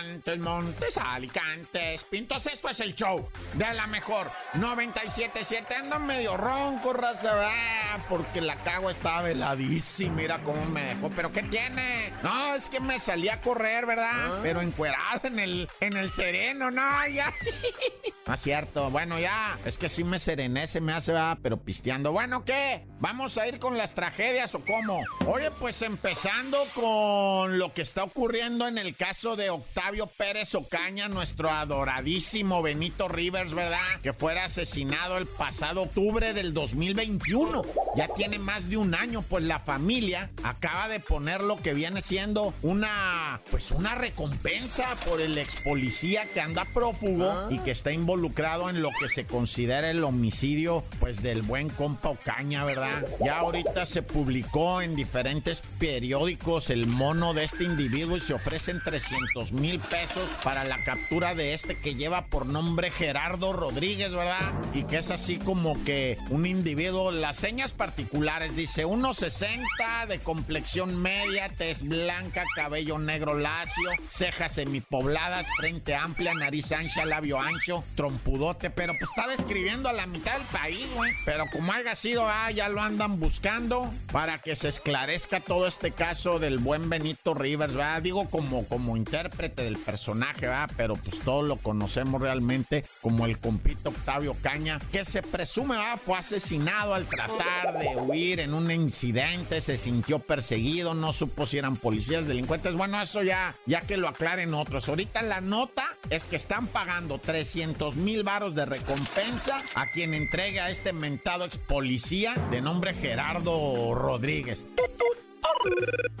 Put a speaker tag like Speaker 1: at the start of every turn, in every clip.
Speaker 1: Montes, Montes, Alicantes, Pintos, esto es el show de la mejor 97.7. Ando medio ronco, raza, ah, porque la cagua estaba veladísima. Mira cómo me dejó. ¿Pero qué tiene? No, es que me salí a correr, ¿verdad? Pero encuerado en el, en el sereno, no, ya. No es cierto. Bueno, ya. Es que sí me serené, se me hace, va, pero pisteando. Bueno, ¿qué? ¿Vamos a ir con las tragedias o cómo? Oye, pues empezando con lo que está ocurriendo en el caso de Octavio Pérez Ocaña, nuestro adoradísimo Benito Rivers, ¿verdad? Que fuera asesinado el pasado octubre del 2021. Ya tiene más de un año, pues la familia acaba de poner lo que viene siendo una, pues una recompensa por el ex policía que anda prófugo y que está involucrado en lo que se considera el homicidio, pues del buen compa Ocaña, ¿verdad? Ya ahorita se publicó en diferentes periódicos el mono de este individuo y se ofrecen 300 mil pesos para la captura de este que lleva por nombre Gerardo Rodríguez, ¿verdad? Y que es así como que un individuo, las señas particulares, dice 1,60 de complexión media, tez blanca, cabello negro lacio, cejas semipobladas, frente amplia, nariz ancha, labio ancho, trompudote, pero pues está describiendo a la mitad del país, güey. Pero como haya sido, ah, ya lo andan buscando para que se esclarezca todo este caso del buen Benito Rivers, ¿verdad? Digo como, como intérprete del personaje, ¿verdad? Pero pues todos lo conocemos realmente como el compito Octavio Caña, que se presume. Fue asesinado al tratar de huir en un incidente, se sintió perseguido, no supo si eran policías, delincuentes. Bueno, eso ya, ya que lo aclaren otros. Ahorita la nota es que están pagando 300 mil varos de recompensa a quien entregue a este mentado ex policía de nombre Gerardo Rodríguez.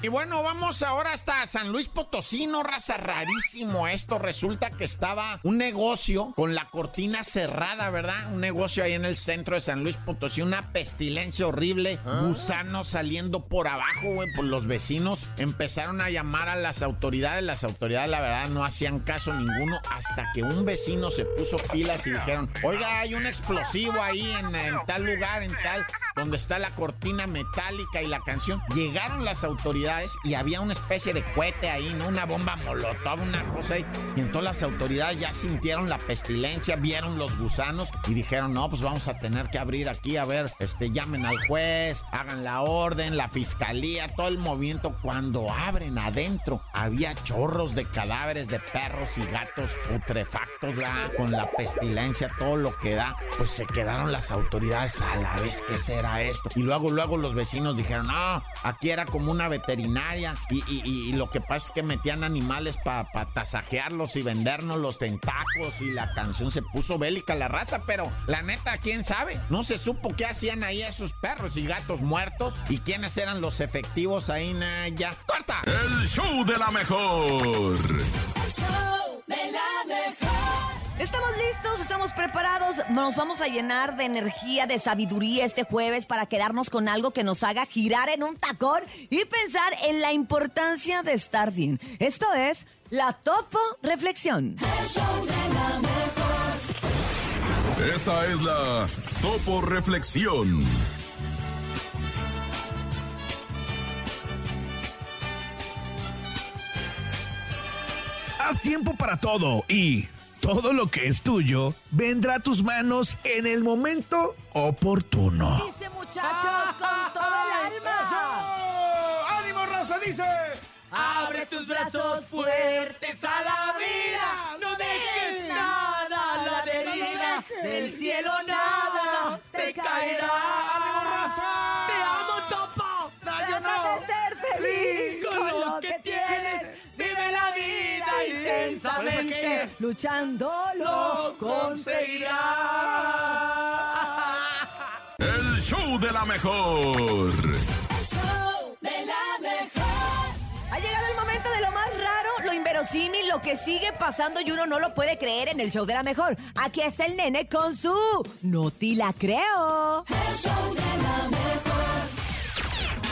Speaker 1: Y bueno, vamos ahora hasta San Luis Potosí, no raza rarísimo esto. Resulta que estaba un negocio con la cortina cerrada, ¿verdad? Un negocio ahí en el centro de San Luis Potosí, una pestilencia horrible, gusanos saliendo por abajo, güey, por los vecinos. Empezaron a llamar a las autoridades, las autoridades la verdad no hacían caso ninguno hasta que un vecino se puso pilas y dijeron, oiga, hay un explosivo ahí en, en tal lugar, en tal, donde está la cortina metálica y la canción. Llegaron las autoridades y había una especie de cohete ahí, ¿no? Una bomba molotov, una cosa ahí. Y entonces las autoridades ya sintieron la pestilencia, vieron los gusanos y dijeron, no, pues vamos a tener que abrir aquí, a ver, este, llamen al juez, hagan la orden, la fiscalía, todo el movimiento. Cuando abren adentro, había chorros de cadáveres de perros y gatos putrefactos, ¿verdad? Con la pestilencia, todo lo que da. Pues se quedaron las autoridades a la vez, ¿qué será esto? Y luego, luego los vecinos dijeron, no, aquí era como una veterinaria y, y- y lo que pasa es que metían animales para tasajearlos y vendernos los tentáculos y la canción se puso bélica la raza, pero la neta, ¿quién sabe? No se supo qué hacían ahí esos perros y gatos muertos y quiénes eran los efectivos ahí, na, ya. ¡Corta!
Speaker 2: El show de la mejor.
Speaker 3: El show de la mejor.
Speaker 4: Estamos listos, estamos preparados. Nos vamos a llenar de energía, de sabiduría este jueves para quedarnos con algo que nos haga girar en un tacón y pensar en la importancia de estar bien. Esto es la Topo Reflexión.
Speaker 3: El show de la mejor.
Speaker 2: Esta es la Topo Reflexión.
Speaker 5: Haz tiempo para todo y todo lo que es tuyo vendrá a tus manos en el momento oportuno.
Speaker 4: Dice muchachos con todo el alma.
Speaker 5: ¡Ánimo, raza! Dice.
Speaker 6: Abre tus brazos fuertes a la vida. No dejes nada a la deriva. Del cielo nada te caerá. Intensamente.
Speaker 4: Luchando
Speaker 6: Lo conseguirás.
Speaker 2: El show de la mejor.
Speaker 3: El show de la mejor.
Speaker 4: Ha llegado el momento de lo más raro, lo inverosímil, lo que sigue pasando y uno no lo puede creer en el show de la mejor. Aquí está el nene con su No te la creo.
Speaker 3: El show de la mejor.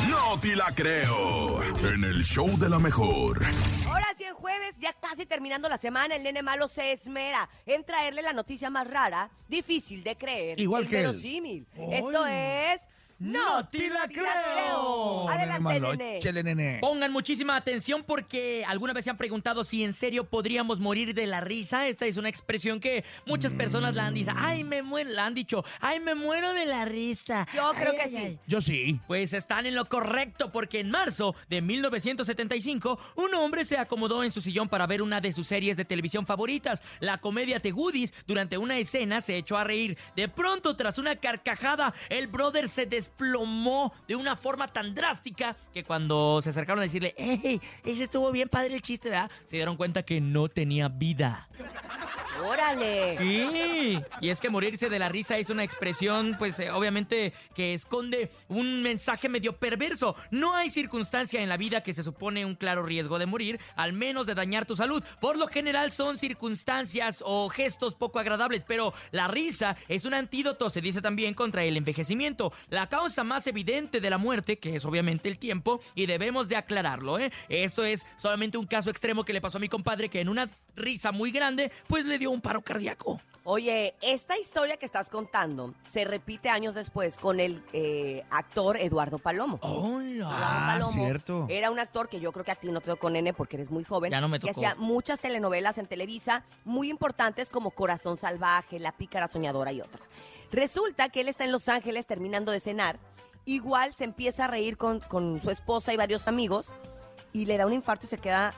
Speaker 2: No te la creo. En el show de la mejor.
Speaker 4: Ahora
Speaker 7: ya casi terminando la semana, el nene malo se esmera en traerle la noticia más rara, difícil de creer.
Speaker 5: Igual que
Speaker 7: verosímil. Esto es...
Speaker 6: ¡No te la creo!
Speaker 7: Adelante, nene.
Speaker 6: Pongan muchísima atención porque alguna vez se han preguntado si en serio podríamos morir de la risa. Esta es una expresión que muchas personas la han dicho. Ay, me muero, la han dicho. Ay, me muero de la risa.
Speaker 7: Yo creo
Speaker 6: Ay,
Speaker 7: que
Speaker 6: ay,
Speaker 7: sí.
Speaker 6: ay.
Speaker 5: Yo sí.
Speaker 6: Pues están en lo correcto porque en marzo de 1975 un hombre se acomodó en su sillón para ver una de sus series de televisión favoritas, la comedia The Goodies. Durante una escena se echó a reír. De pronto, tras una carcajada, el brother se desplomó de una forma tan drástica que cuando se acercaron a decirle, ¡Ey! Ese estuvo bien padre el chiste, ¿verdad? Se dieron cuenta que no tenía vida.
Speaker 7: Órale.
Speaker 6: Sí, y es que morirse de la risa es una expresión, pues eh, obviamente que esconde un mensaje medio perverso. No hay circunstancia en la vida que se supone un claro riesgo de morir, al menos de dañar tu salud. Por lo general son circunstancias o gestos poco agradables, pero la risa es un antídoto, se dice también, contra el envejecimiento. La causa más evidente de la muerte, que es obviamente el tiempo, y debemos de aclararlo, ¿eh? Esto es solamente un caso extremo que le pasó a mi compadre que en una risa muy grande, pues le dio un paro cardíaco.
Speaker 7: Oye, esta historia que estás contando se repite años después con el eh, actor Eduardo Palomo.
Speaker 6: ¡Hola!
Speaker 7: Eduardo
Speaker 5: Ah,
Speaker 7: Palomo
Speaker 5: cierto.
Speaker 7: Era un actor que yo creo que a ti no te tocó, nene, porque eres muy joven.
Speaker 6: Ya no me
Speaker 7: Que
Speaker 6: tocó.
Speaker 7: hacía muchas telenovelas en Televisa, muy importantes como Corazón Salvaje, La Pícara Soñadora y otras. Resulta que él está en Los Ángeles terminando de cenar. Igual se empieza a reír con, con su esposa y varios amigos y le da un infarto y se queda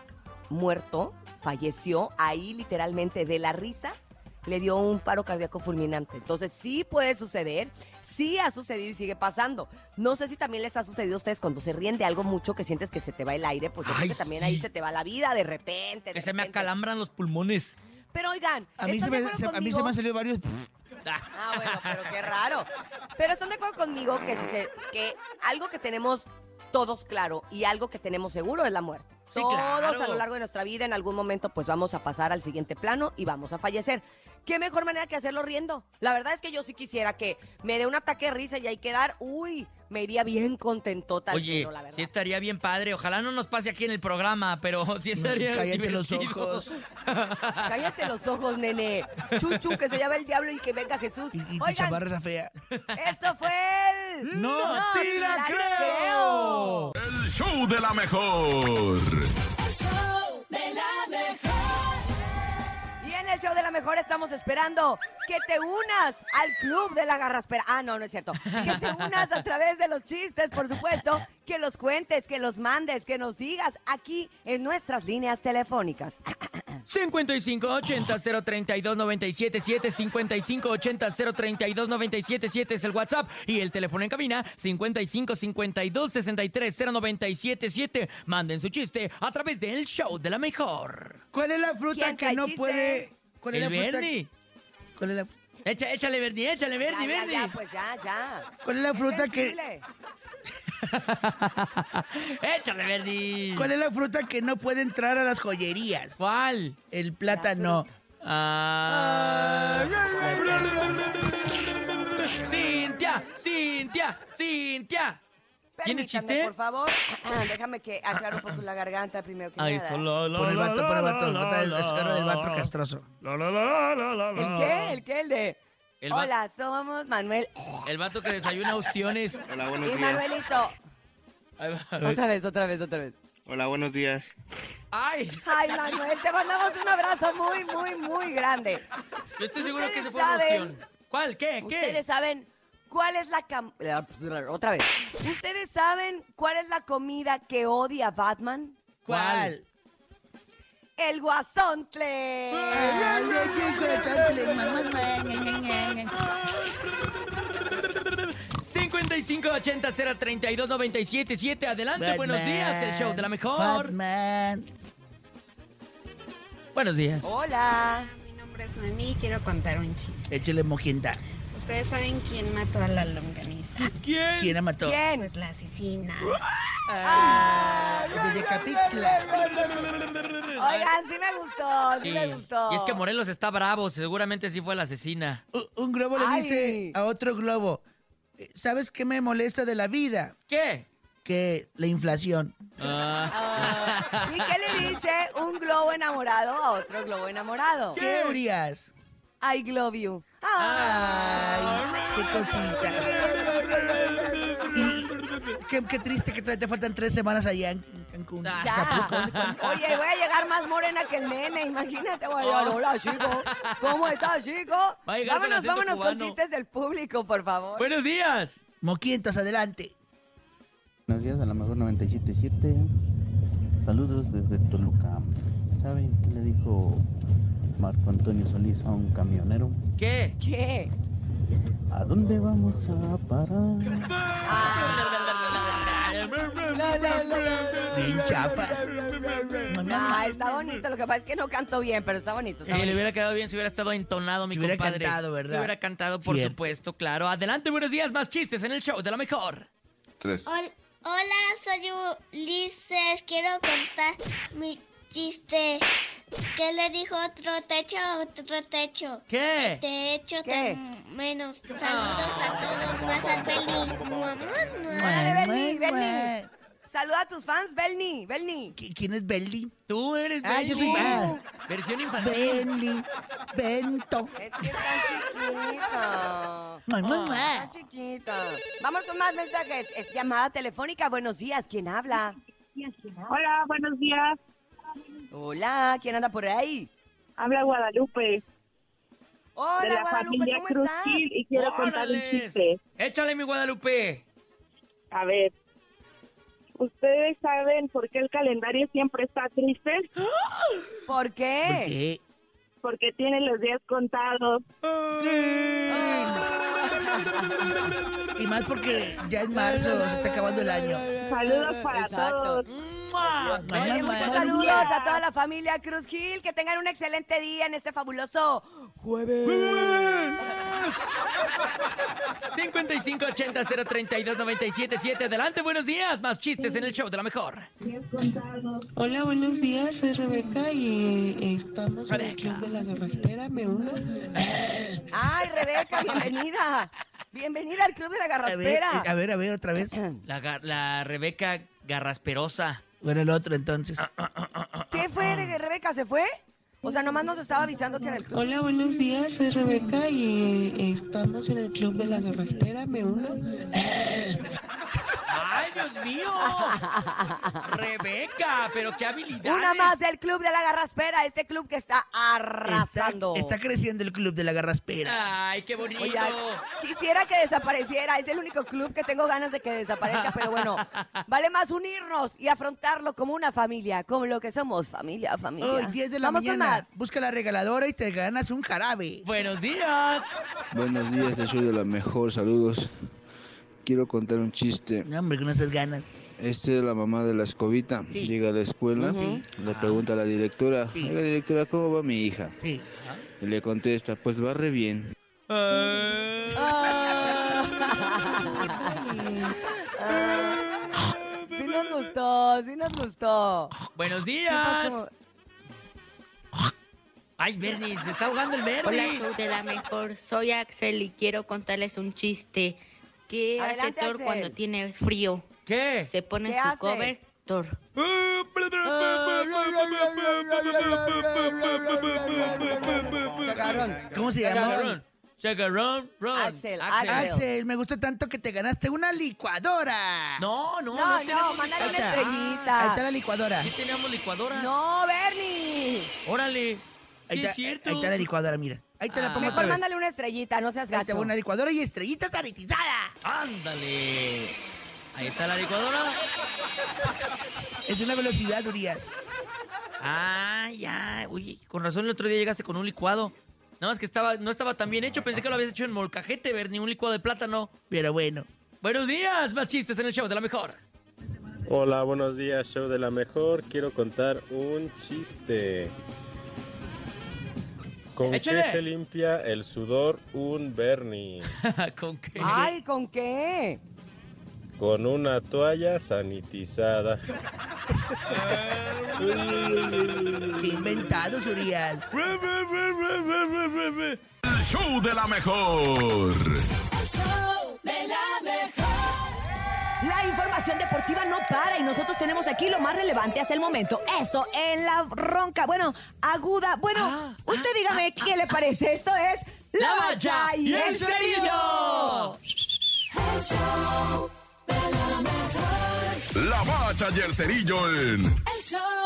Speaker 7: muerto. Falleció ahí literalmente de la risa. Le dio un paro cardíaco fulminante. Entonces sí puede suceder. Sí ha sucedido y sigue pasando. No sé si también les ha sucedido a ustedes cuando se ríen de algo mucho que sientes que se te va el aire, pues yo creo
Speaker 6: Ay,
Speaker 7: que también
Speaker 6: sí.
Speaker 7: ahí se te va la vida de repente. de
Speaker 6: Que se me acalambran los pulmones.
Speaker 7: Pero oigan,
Speaker 5: A mí, se
Speaker 7: ¿están de
Speaker 5: me,
Speaker 7: acuerdo
Speaker 5: se- a mí se
Speaker 7: conmigo?
Speaker 5: me han salido varios.
Speaker 7: Ah, bueno, pero qué raro. Pero están de acuerdo conmigo que, si se- que algo que tenemos todos claro y algo que tenemos seguro es la muerte.
Speaker 6: Sí,
Speaker 7: todos
Speaker 6: claro.
Speaker 7: a lo largo de nuestra vida en algún momento pues vamos a pasar al siguiente plano y vamos a fallecer. ¿Qué mejor manera que hacerlo riendo? La verdad es que yo sí quisiera que me dé un ataque de risa y ahí quedar, uy, me iría bien contentota
Speaker 6: Oye,
Speaker 7: cielo, la verdad.
Speaker 6: sí estaría bien padre. Ojalá no nos pase aquí en el programa, pero sí estaría
Speaker 5: Cállate los
Speaker 6: divertido.
Speaker 5: ojos.
Speaker 7: Cállate los ojos, nene. Chuchu, que se llame el diablo y que venga Jesús.
Speaker 5: Y, y tu chamarra esa fea.
Speaker 7: esto fue el...
Speaker 5: ¡No te la creo!
Speaker 2: El show de la mejor.
Speaker 3: El show de la mejor.
Speaker 7: En el show de la mejor estamos esperando que te unas al club de la garraspera. Ah, no, no es cierto. Que te unas a través de los chistes, por supuesto. Que los cuentes, que los mandes, que nos sigas aquí en nuestras líneas telefónicas.
Speaker 6: 5580-032-977, 5580-032-977 es el WhatsApp y el teléfono en cabina 5552-630977. Manden su chiste a través del show de la mejor.
Speaker 5: ¿Cuál es la fruta
Speaker 7: ¿Quién
Speaker 5: que no
Speaker 7: chiste?
Speaker 5: puede. ¿Cuál es
Speaker 6: El
Speaker 5: la fruta? ¿Cuál es la,
Speaker 6: Echa- échale Bernie, échale Bernie,
Speaker 7: ya,
Speaker 6: Bernie.
Speaker 7: ya, pues ya, ya.
Speaker 5: cuál es la
Speaker 7: Es
Speaker 5: fruta que.
Speaker 7: sensible.
Speaker 6: échale Bernie.
Speaker 5: ¿Cuál es la fruta que no puede entrar a las joyerías?
Speaker 6: ¿Cuál?
Speaker 5: El plátano.
Speaker 6: Ah. Cintia, Cintia, Cintia. ¿Tienes chiste?
Speaker 7: por favor. Déjame que aclare un poco la garganta primero que
Speaker 6: Ahí
Speaker 7: nada.
Speaker 6: está. la, la,
Speaker 5: Por el vato, por el vato.
Speaker 6: la,
Speaker 5: Bota el
Speaker 6: la,
Speaker 5: escarro del vato castroso.
Speaker 6: La, la, la, la, la, la.
Speaker 7: ¿El qué? ¿El qué? El de...
Speaker 6: El
Speaker 7: Hola, somos Manuel
Speaker 6: El vato que desayuna ostiones.
Speaker 8: Hola, buenos
Speaker 7: y
Speaker 8: días.
Speaker 7: Manuelito.
Speaker 6: Ahí va.
Speaker 7: Otra vez, otra vez, otra vez.
Speaker 8: Hola, buenos días.
Speaker 6: ¡Ay!
Speaker 7: Ay, Manuel, te mandamos un abrazo muy, muy, muy grande.
Speaker 6: Yo estoy seguro que
Speaker 7: Ustedes
Speaker 6: fue un ostión. ¿Cuál? ¿Qué? ¿Qué?
Speaker 7: Ustedes saben cuál es la cam... Otra vez. ¿Ustedes saben cuál es la comida que odia Batman?
Speaker 5: ¿Cuál?
Speaker 7: El guasontle.
Speaker 5: Ay, ay, ay, corazón, le- ma, ma, ma, ña, ña, ña, ña.
Speaker 6: 5580-032-977. Adelante, buenos días. El show de la mejor.
Speaker 5: Batman.
Speaker 6: Buenos días.
Speaker 7: Hola.
Speaker 9: Mi nombre es Noemí y quiero contar un chiste.
Speaker 5: Échale mojienta.
Speaker 9: ¿Ustedes saben quién mató a la longaniza?
Speaker 6: ¿Quién?
Speaker 5: ¿Quién la mató?
Speaker 7: ¿Quién?
Speaker 9: Pues la asesina.
Speaker 5: Ah, desde.
Speaker 7: Oigan, sí me gustó, sí,
Speaker 6: Sí.
Speaker 7: me gustó.
Speaker 6: Y es que Morelos está bravo. Seguramente sí fue la asesina.
Speaker 5: U- Un globo le
Speaker 7: Ay.
Speaker 5: dice a otro globo, "Eh, ¿sabes qué me molesta de la vida?
Speaker 6: ¿Qué?
Speaker 5: que la inflación.
Speaker 7: Ah. ¿Y qué le dice un globo enamorado a otro globo enamorado?
Speaker 5: ¿Qué, Urias?
Speaker 7: I love you.
Speaker 5: Ay, qué cosita. Y qué, qué triste que todavía te faltan tres semanas allá en Cancún.
Speaker 7: Ya.
Speaker 5: Acapulco.
Speaker 7: Oye, voy a llegar más morena que el nene, imagínate. Voy a llegar, hola, chico. ¿Cómo estás, chico? Vámonos, vámonos con chistes del público, por favor.
Speaker 6: Buenos días.
Speaker 5: Moquientos, adelante.
Speaker 10: Buenos días, a la mejor 977. Saludos desde Toluca. ¿Saben qué le dijo Marco Antonio Solís a un camionero?
Speaker 6: ¿Qué?
Speaker 7: ¿Qué?
Speaker 10: ¿A dónde vamos a parar?
Speaker 5: Bien chafa.
Speaker 7: Ah, está bonito. Lo que pasa es que no canto bien, pero está bonito. está
Speaker 6: Eh, le
Speaker 7: bonito.
Speaker 6: hubiera quedado bien si hubiera estado entonado, mi
Speaker 5: Si hubiera
Speaker 6: compadre.
Speaker 5: cantado, ¿verdad?
Speaker 6: Si hubiera cantado, por
Speaker 5: Cierto.
Speaker 6: supuesto, claro. Adelante, buenos días, más chistes en el show de la mejor.
Speaker 11: Hol- Hola, soy Ulises. Quiero contar mi chiste. ¿Qué le dijo otro techo a otro techo?
Speaker 6: ¿Qué?
Speaker 11: Techo
Speaker 7: ¿Qué?
Speaker 11: tan menos. Saludos a todos. Más.
Speaker 7: Dale, Belni, Belni. Saluda a tus fans, Belni, Belni.
Speaker 5: ¿Qui- ¿Quién es Belly?
Speaker 6: Tú eres
Speaker 5: Ah, yo soy-
Speaker 6: Benny.
Speaker 5: ah.
Speaker 6: Versión infantil.
Speaker 5: Benly. Bento.
Speaker 7: Es que está
Speaker 5: mua,
Speaker 7: Está
Speaker 5: mua.
Speaker 7: chiquita. Vamos con más mensajes. Es llamada telefónica. Buenos días. ¿Quién habla?
Speaker 12: Hola, buenos días.
Speaker 7: Hola, ¿quién anda por ahí?
Speaker 12: Habla Guadalupe
Speaker 7: Hola,
Speaker 12: de la
Speaker 7: Guadalupe,
Speaker 12: familia
Speaker 7: ¿cómo
Speaker 12: Cruz
Speaker 7: estás?
Speaker 12: Gil y quiero contar un chiste.
Speaker 6: Échale, mi Guadalupe.
Speaker 12: A ver, ¿ustedes saben por qué el calendario siempre está triste?
Speaker 7: ¿Por qué?
Speaker 5: ¿Por qué?
Speaker 12: Porque tiene los días contados.
Speaker 5: Y más porque ya en marzo se está acabando el año.
Speaker 12: Saludos para
Speaker 7: Exacto.
Speaker 12: todos.
Speaker 7: Saludos a toda la familia Cruz Gil. Que tengan un excelente día en este fabuloso jueves.
Speaker 6: 5580-032-977. Adelante, buenos días. Más chistes en el show de la mejor.
Speaker 13: Hola, buenos días, soy Rebeca y eh, estamos en el. Club de la Garraspera, me uno.
Speaker 7: Ay, Rebeca, bienvenida. Bienvenida al Club de la
Speaker 5: A ver,
Speaker 7: Garraspera.
Speaker 5: eh, a ver, a ver, otra vez.
Speaker 6: La, la Rebeca Garrasperosa.
Speaker 5: Bueno, el otro entonces.
Speaker 7: ¿Qué fue de Rebeca? ¿Se fue? O sea, nomás nos estaba avisando que era el club.
Speaker 13: Hola, buenos días, soy Rebeca y eh, estamos en el Club de la Garraspera, me uno.
Speaker 6: ¡Ay, Dios mío! Rebeca, pero qué habilidad.
Speaker 7: Una más del Club de la Garraspera, este club que está arrasando.
Speaker 5: está creciendo el club de la garraspera.
Speaker 6: ¡Ay, qué bonito!
Speaker 7: Quisiera que desapareciera, es el único club que tengo ganas de que desaparezca, pero bueno, vale más unirnos y afrontarlo como una familia, como lo que somos, familia, familia.
Speaker 5: Hoy, 10 de la
Speaker 7: Vamos con
Speaker 5: mañana.
Speaker 7: más.
Speaker 5: Busca la regaladora y te ganas un jarabe.
Speaker 6: Buenos días.
Speaker 10: Buenos días, te soy de la mejor. Saludos. Quiero contar un chiste.
Speaker 5: No, hombre, con esas ganas.
Speaker 10: Este es la mamá de la escobita.
Speaker 5: Sí.
Speaker 10: Llega a la escuela,
Speaker 5: Ujú.
Speaker 10: le pregunta a la directora,
Speaker 5: Sí.
Speaker 10: oiga directora, ¿cómo va mi hija?
Speaker 5: Sí.
Speaker 10: Y le contesta, pues va re bien.
Speaker 7: Sí nos gustó, sí nos gustó.
Speaker 6: Buenos
Speaker 7: ¿Qué
Speaker 6: días. Ay, Bernie, se está ahogando el
Speaker 9: Hola,
Speaker 6: Bernie.
Speaker 9: show de la mejor. Soy Axel y quiero contarles un chiste. ¿Qué hace Thor
Speaker 7: Axel.
Speaker 9: cuando tiene frío?
Speaker 6: ¿Qué?
Speaker 9: Se pone
Speaker 7: ¿Qué
Speaker 9: en su
Speaker 7: hace?
Speaker 9: cover Thor.
Speaker 7: Chacarrón.
Speaker 5: ¿Cómo se llama?
Speaker 6: Chacarrón. Chacarrón, ron.
Speaker 7: Axel,
Speaker 5: Axel, me gustó tanto que te ganaste una licuadora.
Speaker 6: No, no,
Speaker 7: No,
Speaker 6: no.
Speaker 7: no,
Speaker 6: tenemos
Speaker 7: mándale una estrellita.
Speaker 5: Ahí está la licuadora.
Speaker 6: Sí teníamos licuadora.
Speaker 7: No, Bernie.
Speaker 6: Órale.
Speaker 5: Ahí
Speaker 6: Sí,
Speaker 5: está,
Speaker 6: es cierto.
Speaker 5: ahí está la licuadora, mira. Ahí te la
Speaker 6: Ah.
Speaker 5: pongo
Speaker 7: Mejor
Speaker 5: otra vez.
Speaker 7: mándale una estrellita, no seas
Speaker 5: Ahí te
Speaker 7: gacho.
Speaker 5: una licuadora y estrellita sanitizada.
Speaker 6: Ándale. Ahí está la licuadora.
Speaker 5: Es de una velocidad, Urias.
Speaker 6: Ah, ya. Oye, con razón el otro día llegaste con un licuado. Nada más que estaba, no estaba tan bien hecho. Pensé que lo habías hecho en molcajete, Bernie, un licuado de plátano.
Speaker 5: Pero bueno.
Speaker 6: Buenos días, más chistes en el show de la mejor.
Speaker 14: Hola, buenos días, show de la mejor. Quiero contar un chiste. ¿Con
Speaker 6: Échale.
Speaker 14: qué se limpia el sudor un Bernie?
Speaker 6: ¿Con qué?
Speaker 7: Ay, ¿con qué?
Speaker 14: Con una toalla sanitizada.
Speaker 5: Qué inventados, Urias.
Speaker 2: El show de la mejor.
Speaker 15: El show
Speaker 4: información deportiva no para y nosotros tenemos aquí lo más relevante hasta el momento. Esto en la ronca, bueno, aguda. Bueno, usted dígame qué le parece. Esto es
Speaker 6: La Bacha y el Cerillo.
Speaker 3: El show de la mejor.
Speaker 2: La bacha y el cerillo en
Speaker 3: El show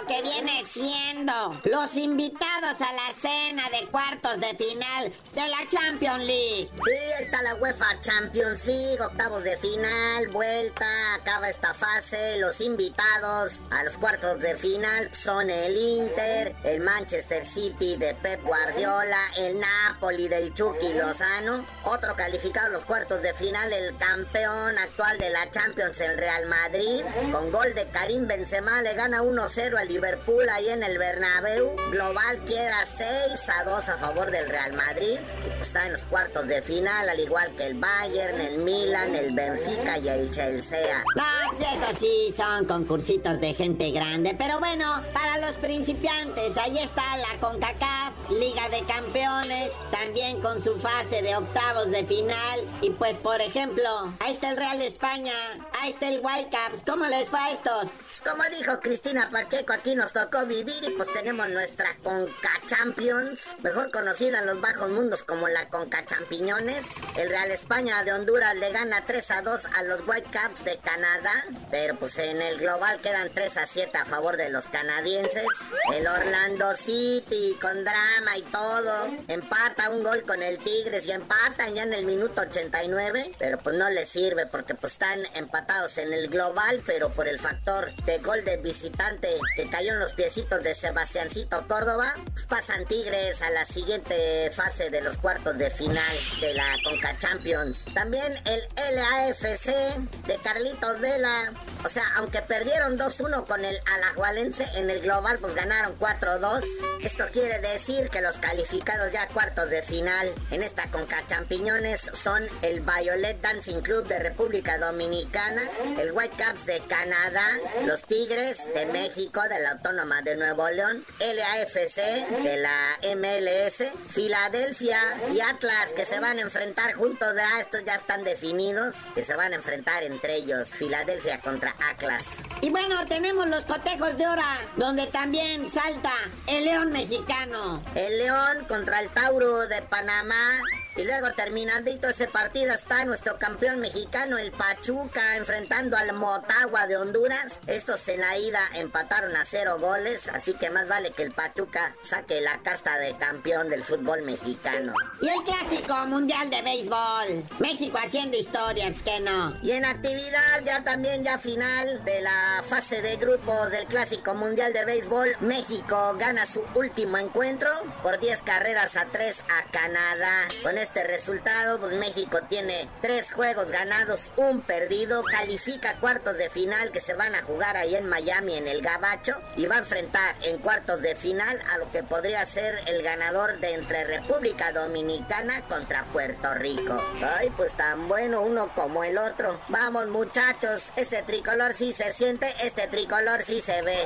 Speaker 16: lo que viene siendo los invitados a la cena de cuartos de final de la Champions League.
Speaker 17: Sí, está la UEFA Champions League, octavos de final, vuelta, acaba esta fase. Los invitados a los cuartos de final son el Inter, el Manchester City de Pep Guardiola, el Napoli del Chucky Lozano. Otro calificado a los cuartos de final, el campeón actual de la Champions, el Real Madrid. Con gol de Karim Benzema le gana 1-0 al Liverpool ahí en el Bernabéu. Global queda 6 a 2 a favor del Real Madrid. Está en los cuartos de final, al igual que el Bayern, el Milan, el Benfica y el Chelsea.
Speaker 16: No, pues estos sí son concursitos de gente grande. Pero bueno, para los principiantes, ahí está la CONCACAF, Liga de Campeones, también con su fase de octavos de final. Y pues, por ejemplo, ahí está el Real España, ahí está el Whitecaps. ¿Cómo les fue a estos?
Speaker 17: Pues como dijo Cristina Pacheco, aquí nos tocó vivir y pues tenemos nuestra Conca Champions, mejor conocida en los bajos mundos como la Conca Champiñones. El Real España de Honduras le gana 3 a 2 a los Whitecaps de Canadá, pero pues en el global quedan 3 a 7 a favor de los canadienses. El Orlando City con drama y todo, empata un gol con el Tigres y empatan ya en el minuto 89, pero pues no les sirve porque pues están empatados en el global, pero por el factor de gol de visitante cayó en los piecitos de Sebastiancito Córdoba, pues pasan Tigres a la siguiente fase de los cuartos de final de la Conca Champions. También el LAFC de Carlitos Vela. O sea, aunque perdieron 2-1 con el Alajualense en el global, pues ganaron 4-2. Esto quiere decir que los calificados ya a cuartos de final en esta Conca Champiñones son el Violet Dancing Club de República Dominicana, el Whitecaps de Canadá, los Tigres de México, de la Autónoma de Nuevo León, LAFC de la MLS, Filadelfia y Atlas que se van a enfrentar juntos. Ya estos ya están definidos, que se van a enfrentar entre ellos. Filadelfia contra Atlas.
Speaker 16: Y bueno, tenemos los cotejos de hora, donde también salta el león mexicano.
Speaker 17: El León contra el Tauro de Panamá. Y luego terminandito ese partido está nuestro campeón mexicano, el Pachuca, enfrentando al Motagua de Honduras. Estos en la ida empataron a cero goles, así que más vale que el Pachuca saque la casta de campeón del fútbol mexicano.
Speaker 16: Y el clásico mundial de béisbol. México haciendo historias, que no.
Speaker 17: Y en actividad ya también ya final de la fase de grupos del Clásico Mundial de Béisbol, México gana su último encuentro por 10 carreras a 3 a Canadá. Con este resultado, pues México tiene 3 juegos ganados, un perdido, califica cuartos de final que se van a jugar ahí en Miami en el Gabacho y va a enfrentar en cuartos de final a lo que podría ser el ganador de entre República Dominicana contra Puerto Rico. Ay, pues tan bueno uno como el otro. Vamos muchachos, este tricolor sí se siente, este tricolor sí se ve.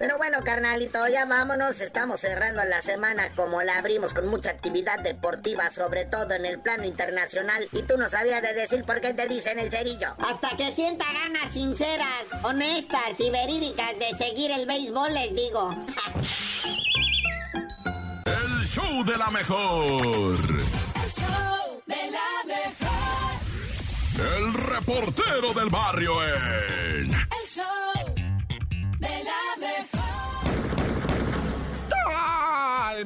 Speaker 17: Pero bueno, carnalito, ya vámonos. Estamos cerrando la semana como la abrimos con mucha actividad deportiva, sobre todo en el plano internacional. Y tú no sabías de decir por qué te dicen el cerillo.
Speaker 16: Hasta que sienta ganas sinceras, honestas y verídicas de seguir el béisbol, les digo.
Speaker 2: El show de la mejor.
Speaker 3: El show de la mejor.
Speaker 2: El reportero del barrio en
Speaker 3: El show de la mejor.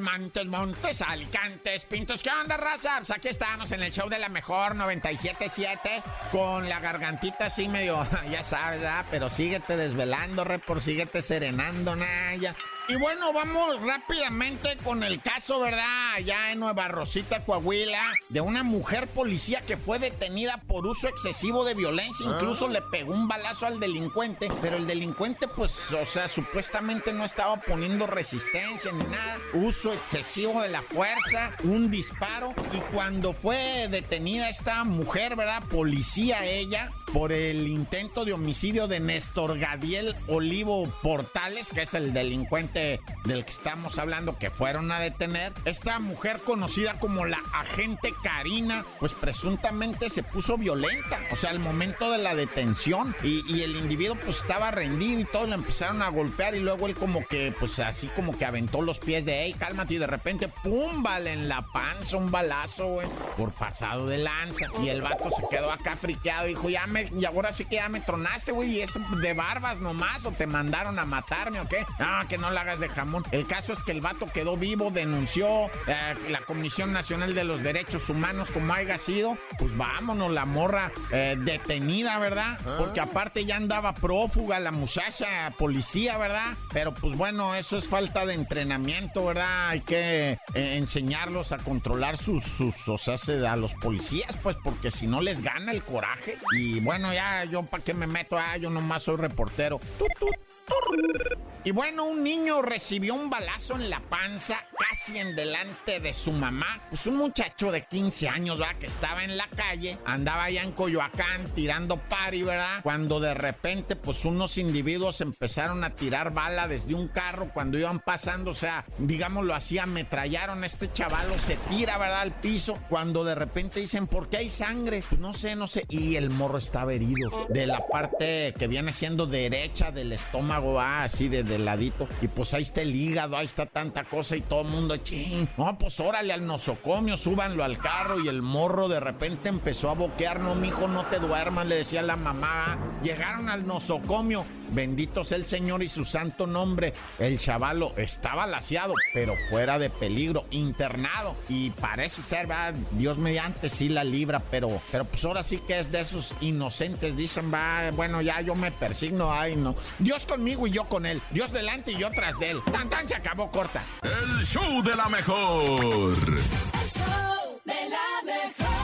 Speaker 1: Montes, Montes, Alicantes, Pintos. ¿Qué onda, raza? Pues aquí estamos en el show de la mejor 97.7 con la gargantita así medio, ya sabes. Pero síguete desvelando, repor, síguete serenando, Naya. Y bueno, vamos rápidamente con el caso, ¿verdad? Allá en Nueva Rosita, Coahuila, de una mujer policía que fue detenida por uso excesivo de violencia. Incluso le pegó un balazo al delincuente, pero el delincuente, pues, o sea, supuestamente no estaba poniendo resistencia ni nada. Uso excesivo de la fuerza, un disparo. Y cuando fue detenida esta mujer, ¿verdad? Policía ella, por el intento de homicidio de Néstor Gadiel Olivo Portales, que es el delincuente del que estamos hablando que fueron a detener, esta mujer conocida como la agente Karina, pues presuntamente se puso violenta, o sea, al momento de la detención y, y el individuo pues estaba rendido y todo, lo empezaron a golpear y luego él como que, pues así como que aventó los pies de, hey, cálmate y de repente, pum, vale en la panza un balazo, güey, por pasado de lanza y el vato se quedó acá friqueado, dijo, ya me, y ahora sí que ya me tronaste, güey, y eso de barbas nomás o te mandaron a matarme o qué, ah, que no la de jamón. El caso es que el vato quedó vivo, denunció eh, la Comisión Nacional de los Derechos Humanos, como haya sido. Pues vámonos, la morra eh, detenida, ¿verdad? Porque aparte ya andaba prófuga la muchacha policía, ¿verdad? Pero pues bueno, eso es falta de entrenamiento, ¿verdad? Hay que eh, enseñarlos a controlar sus, sus, o sea, se- a los policías, pues porque si no les gana el coraje. Y bueno, ya yo para qué me meto, ah, yo nomás soy reportero. Tut, tut, tur. Y bueno, un niño recibió un balazo en la panza casi en delante de su mamá. Pues un muchacho de 15 años, ¿verdad? Que estaba en la calle, andaba allá en Coyoacán tirando pari, ¿verdad? Cuando de repente, pues unos individuos empezaron a tirar bala desde un carro cuando iban pasando, o sea, digámoslo así, ametrallaron a este chavalo, se tira, ¿verdad? Al piso. Cuando de repente dicen, ¿por qué hay sangre? Pues no sé, no sé. Y el morro estaba herido de la parte que viene siendo derecha del estómago, va así de, de ladito. Y pues ahí está el hígado, ahí está tanta cosa y todo el mundo, ching. No, pues órale al nosocomio, súbanlo al carro. Y el morro de repente empezó a boquear. No, mijo, no te duermas, le decía la mamá. Llegaron al nosocomio. Bendito sea el Señor y su santo nombre. El chavalo estaba laciado, pero fuera de peligro, internado. Y parece ser, ¿verdad? Dios mediante sí la libra, pero, pero pues ahora sí que es de esos inocentes. Dicen, va, bueno, ya yo me persigno, ay, no. Dios conmigo y yo con él. Dios delante y yo tras de él. Tan tan se acabó corta.
Speaker 2: El show de la mejor.
Speaker 3: El show de la mejor.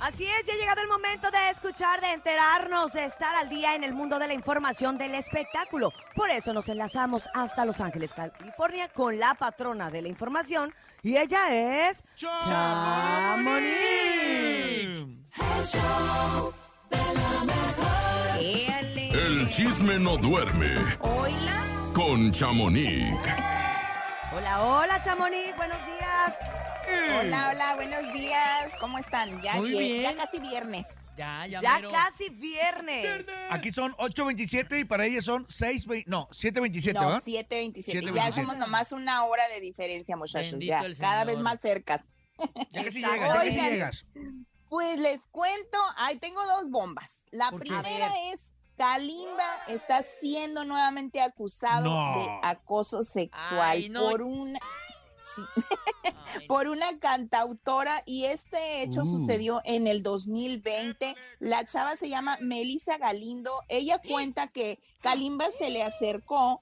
Speaker 7: Así es, ya ha llegado el momento de escuchar, de enterarnos, de estar al día en el mundo de la información del espectáculo. Por eso nos enlazamos hasta Los Ángeles, California, con la patrona de la información, y ella es Chamonix.
Speaker 3: El show de la mejor.
Speaker 2: El chisme no duerme
Speaker 7: Hola.
Speaker 2: con Chamonix.
Speaker 7: Hola, hola, Chamonix, buenos días.
Speaker 18: Hola, hola, buenos días. ¿Cómo están? Ya,
Speaker 8: Muy
Speaker 18: vie-
Speaker 8: bien.
Speaker 18: ya casi viernes.
Speaker 8: Ya, ya,
Speaker 7: casi viernes.
Speaker 5: Aquí son 8.27 y para ellas son 6.20, no, 7.27,
Speaker 18: No,
Speaker 5: ¿verdad?
Speaker 18: 7.27.
Speaker 5: 7:27.
Speaker 18: Ya somos nomás una hora de diferencia, muchachos.
Speaker 8: Bendito
Speaker 18: Ya,
Speaker 8: el
Speaker 18: cada vez más cercas.
Speaker 5: Ya casi
Speaker 18: Exacto.
Speaker 5: llegas, ya casi llegas.
Speaker 18: Pues les cuento, ahí tengo dos bombas. La primera es Kalimba está siendo nuevamente acusado
Speaker 5: No.
Speaker 18: de acoso sexual
Speaker 8: Ay, no.
Speaker 18: por una sí, por una cantautora y este hecho
Speaker 5: Uh.
Speaker 18: sucedió en el 2020. La chava se llama Melissa Galindo. Ella cuenta que Kalimba se le acercó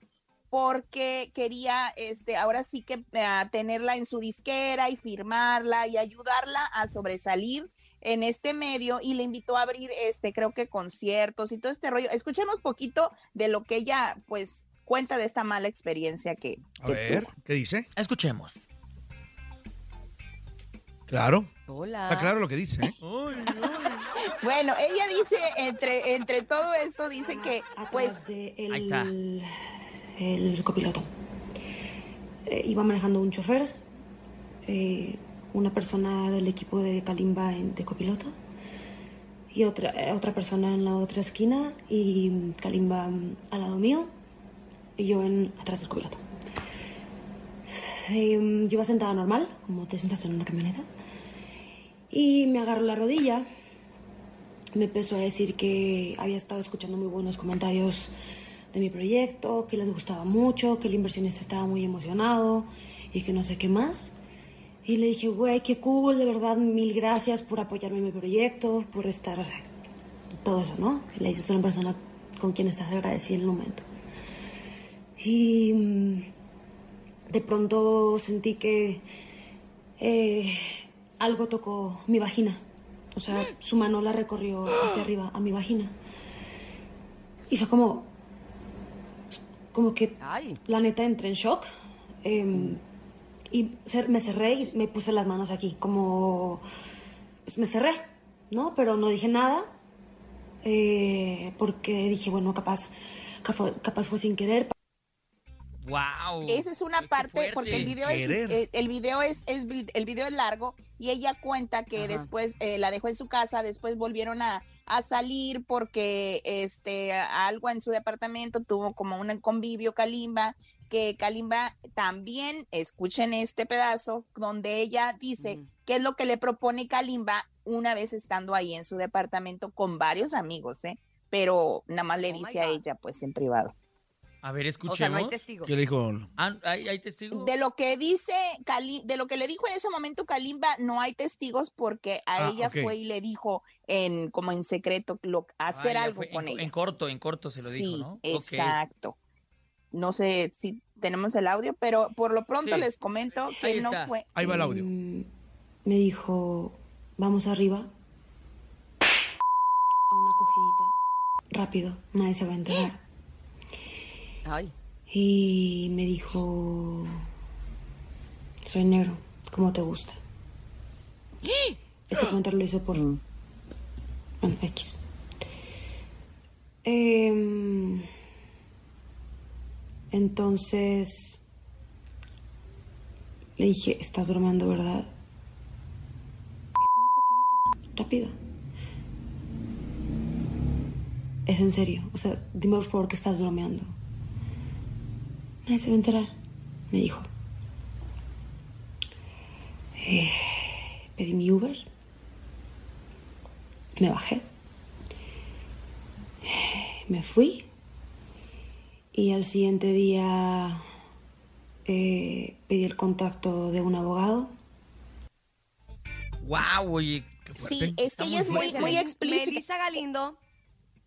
Speaker 18: porque quería, este, ahora sí que eh, tenerla en su disquera y firmarla y ayudarla a sobresalir en este medio y le invitó a abrir, este, creo que conciertos y todo este rollo. Escuchemos poquito de lo que ella, pues, cuenta de esta mala experiencia que,
Speaker 5: A
Speaker 18: que
Speaker 5: ver,
Speaker 18: tuvo.
Speaker 5: ¿qué dice?
Speaker 8: Escuchemos.
Speaker 5: Claro.
Speaker 7: Hola.
Speaker 5: Está claro lo que dice, ¿eh?
Speaker 18: Bueno, ella dice, entre, entre todo esto, dice que, pues,
Speaker 19: el,
Speaker 8: Ahí está.
Speaker 19: El copiloto. Eh, iba manejando un chofer, eh, una persona del equipo de Kalimba en- de copiloto y otra, eh, otra persona en la otra esquina y Kalimba mm, al lado mío y yo en, atrás del copiloto. Eh, yo iba sentada normal, como te sientas en una camioneta, y me agarró la rodilla me empezó a decir que había estado escuchando muy buenos comentarios de mi proyecto, que les gustaba mucho, que el inversionista estaba muy emocionado y que no sé qué más. Y le dije, güey, qué cool, de verdad, mil gracias por apoyarme en mi proyecto, por estar todo eso, ¿no? Le dices a una persona con quien estás agradecida en el momento. Y mm, de pronto sentí que eh, algo tocó mi vagina. O sea, su mano la recorrió hacia arriba a mi vagina. Y fue como. Como que. La neta entré en shock. em, y cer- me cerré y me puse las manos aquí. Como. pues, me cerré, ¿no? Pero no dije nada. eh, porque dije, bueno, capaz. Capaz, capaz fue sin querer.
Speaker 6: Wow.
Speaker 18: Esa es una parte
Speaker 6: fuerte.
Speaker 18: porque el video es eh, el video es, el video es largo y ella cuenta que
Speaker 6: Ajá.
Speaker 18: después eh, la dejó en su casa, después volvieron a, a salir porque este algo en su departamento tuvo como un convivio Kalimba que Kalimba también escuchen este pedazo donde ella dice qué es lo que le propone Kalimba una vez estando ahí en su departamento con varios amigos, ¿eh? Pero nada más le dice a ella pues en privado.
Speaker 6: A ver, escuchemos.
Speaker 18: O sea, no hay testigos.
Speaker 5: ¿Qué le dijo?
Speaker 6: Ah, ¿hay, hay testigos?
Speaker 18: De lo que dice Cali, de lo que le dijo en ese momento Kalimba, no hay testigos porque a
Speaker 6: Ah,
Speaker 18: ella fue y le dijo en como en secreto lo, hacer
Speaker 6: Ah,
Speaker 18: algo
Speaker 6: fue
Speaker 18: con
Speaker 6: en,
Speaker 18: ella.
Speaker 6: En corto, en corto se lo
Speaker 18: sí,
Speaker 6: dijo, ¿no?
Speaker 18: Exacto. No sé si tenemos el audio, pero por lo pronto
Speaker 6: Sí.
Speaker 18: les comento que
Speaker 6: Ahí
Speaker 18: no
Speaker 6: está.
Speaker 18: fue.
Speaker 5: Ahí va el audio.
Speaker 19: Mm, me dijo, vamos arriba. A una cogidita. Rápido, nadie se va a enterar.
Speaker 7: Ay.
Speaker 19: Y me dijo, soy negro, ¿cómo te gusta? Este comentario lo hizo por... Bueno, X. Em, entonces, le dije, estás bromeando, ¿verdad? Rápido. Es en serio. O sea, dime por favor que estás bromeando. Nadie se va a enterar, me dijo. Eh, pedí mi Uber. Me bajé. Me fui. Y al siguiente día eh, pedí el contacto de un abogado.
Speaker 6: Wow, oye. qué
Speaker 18: Sí, es que ella es muy explícita.
Speaker 7: Melissa Galindo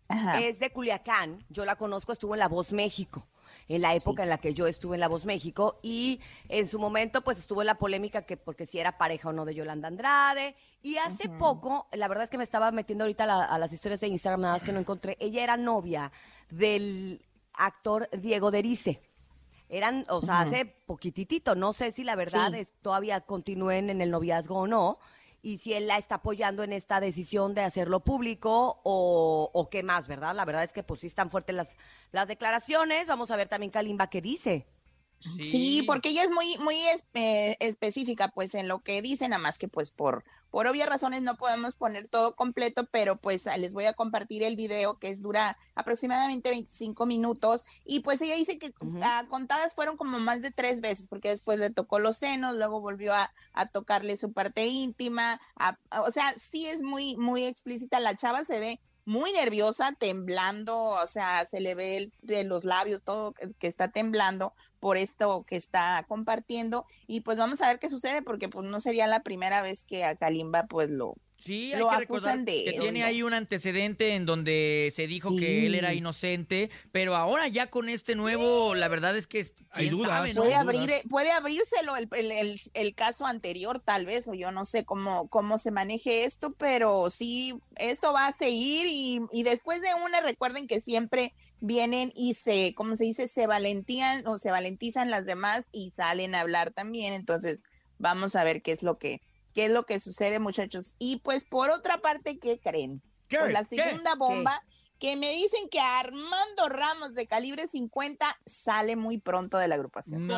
Speaker 18: Ajá.
Speaker 7: es de Culiacán. Yo la conozco, estuvo en La Voz México. En la época en la que yo estuve en La Voz México y en su momento pues estuvo la polémica que porque si era pareja o no de Yolanda Andrade. Y hace poco, la verdad es que me estaba metiendo ahorita a, la- a las historias de Instagram, nada más que no encontré, ella era novia del actor Diego Derice. Eran, o sea, hace poquititito, no sé si la verdad
Speaker 20: Sí.
Speaker 7: es, todavía continúen en el noviazgo o no, y si él la está apoyando en esta decisión de hacerlo público o, o qué más, ¿verdad? La verdad es que pues sí están fuertes las, las declaraciones. Vamos a ver también Kalimba qué dice.
Speaker 18: Sí, porque ella es muy, muy eh, específica, pues, en lo que dice, nada más que, pues, por, por obvias razones no podemos poner todo completo, pero pues ah, les voy a compartir el video que es dura aproximadamente 25 minutos y pues ella dice que ah, contadas fueron como más de tres veces, porque después le tocó los senos, luego volvió a, a tocarle su parte íntima, a- a- o sea, sí es muy, muy explícita, la chava se ve muy nerviosa, temblando, o sea, se le ve el- de los labios todo que- está temblando por esto que está compartiendo y pues vamos a ver qué sucede porque pues no sería la primera vez que a Kalimba pues lo
Speaker 6: Sí, hay
Speaker 18: lo
Speaker 6: que
Speaker 18: acusan de
Speaker 6: que tiene ahí un antecedente en donde se dijo que él era inocente, pero ahora ya con este nuevo, la verdad es que
Speaker 5: Hay dudas,
Speaker 6: sabe, ¿no?
Speaker 18: puede abrir eh, puede abrírselo el, el- el- el caso anterior tal vez o yo no sé cómo cómo se maneje esto pero sí esto va a seguir y, y después de una recuerden que siempre vienen y se como se dice se valentían o se valentizan las demás y salen a hablar también entonces vamos a ver qué es lo que qué es lo que sucede muchachos y pues por otra parte qué creen Pues la
Speaker 20: ¿Qué?
Speaker 18: segunda bomba que me dicen que Armando Ramos de calibre 50 sale muy pronto de la agrupación.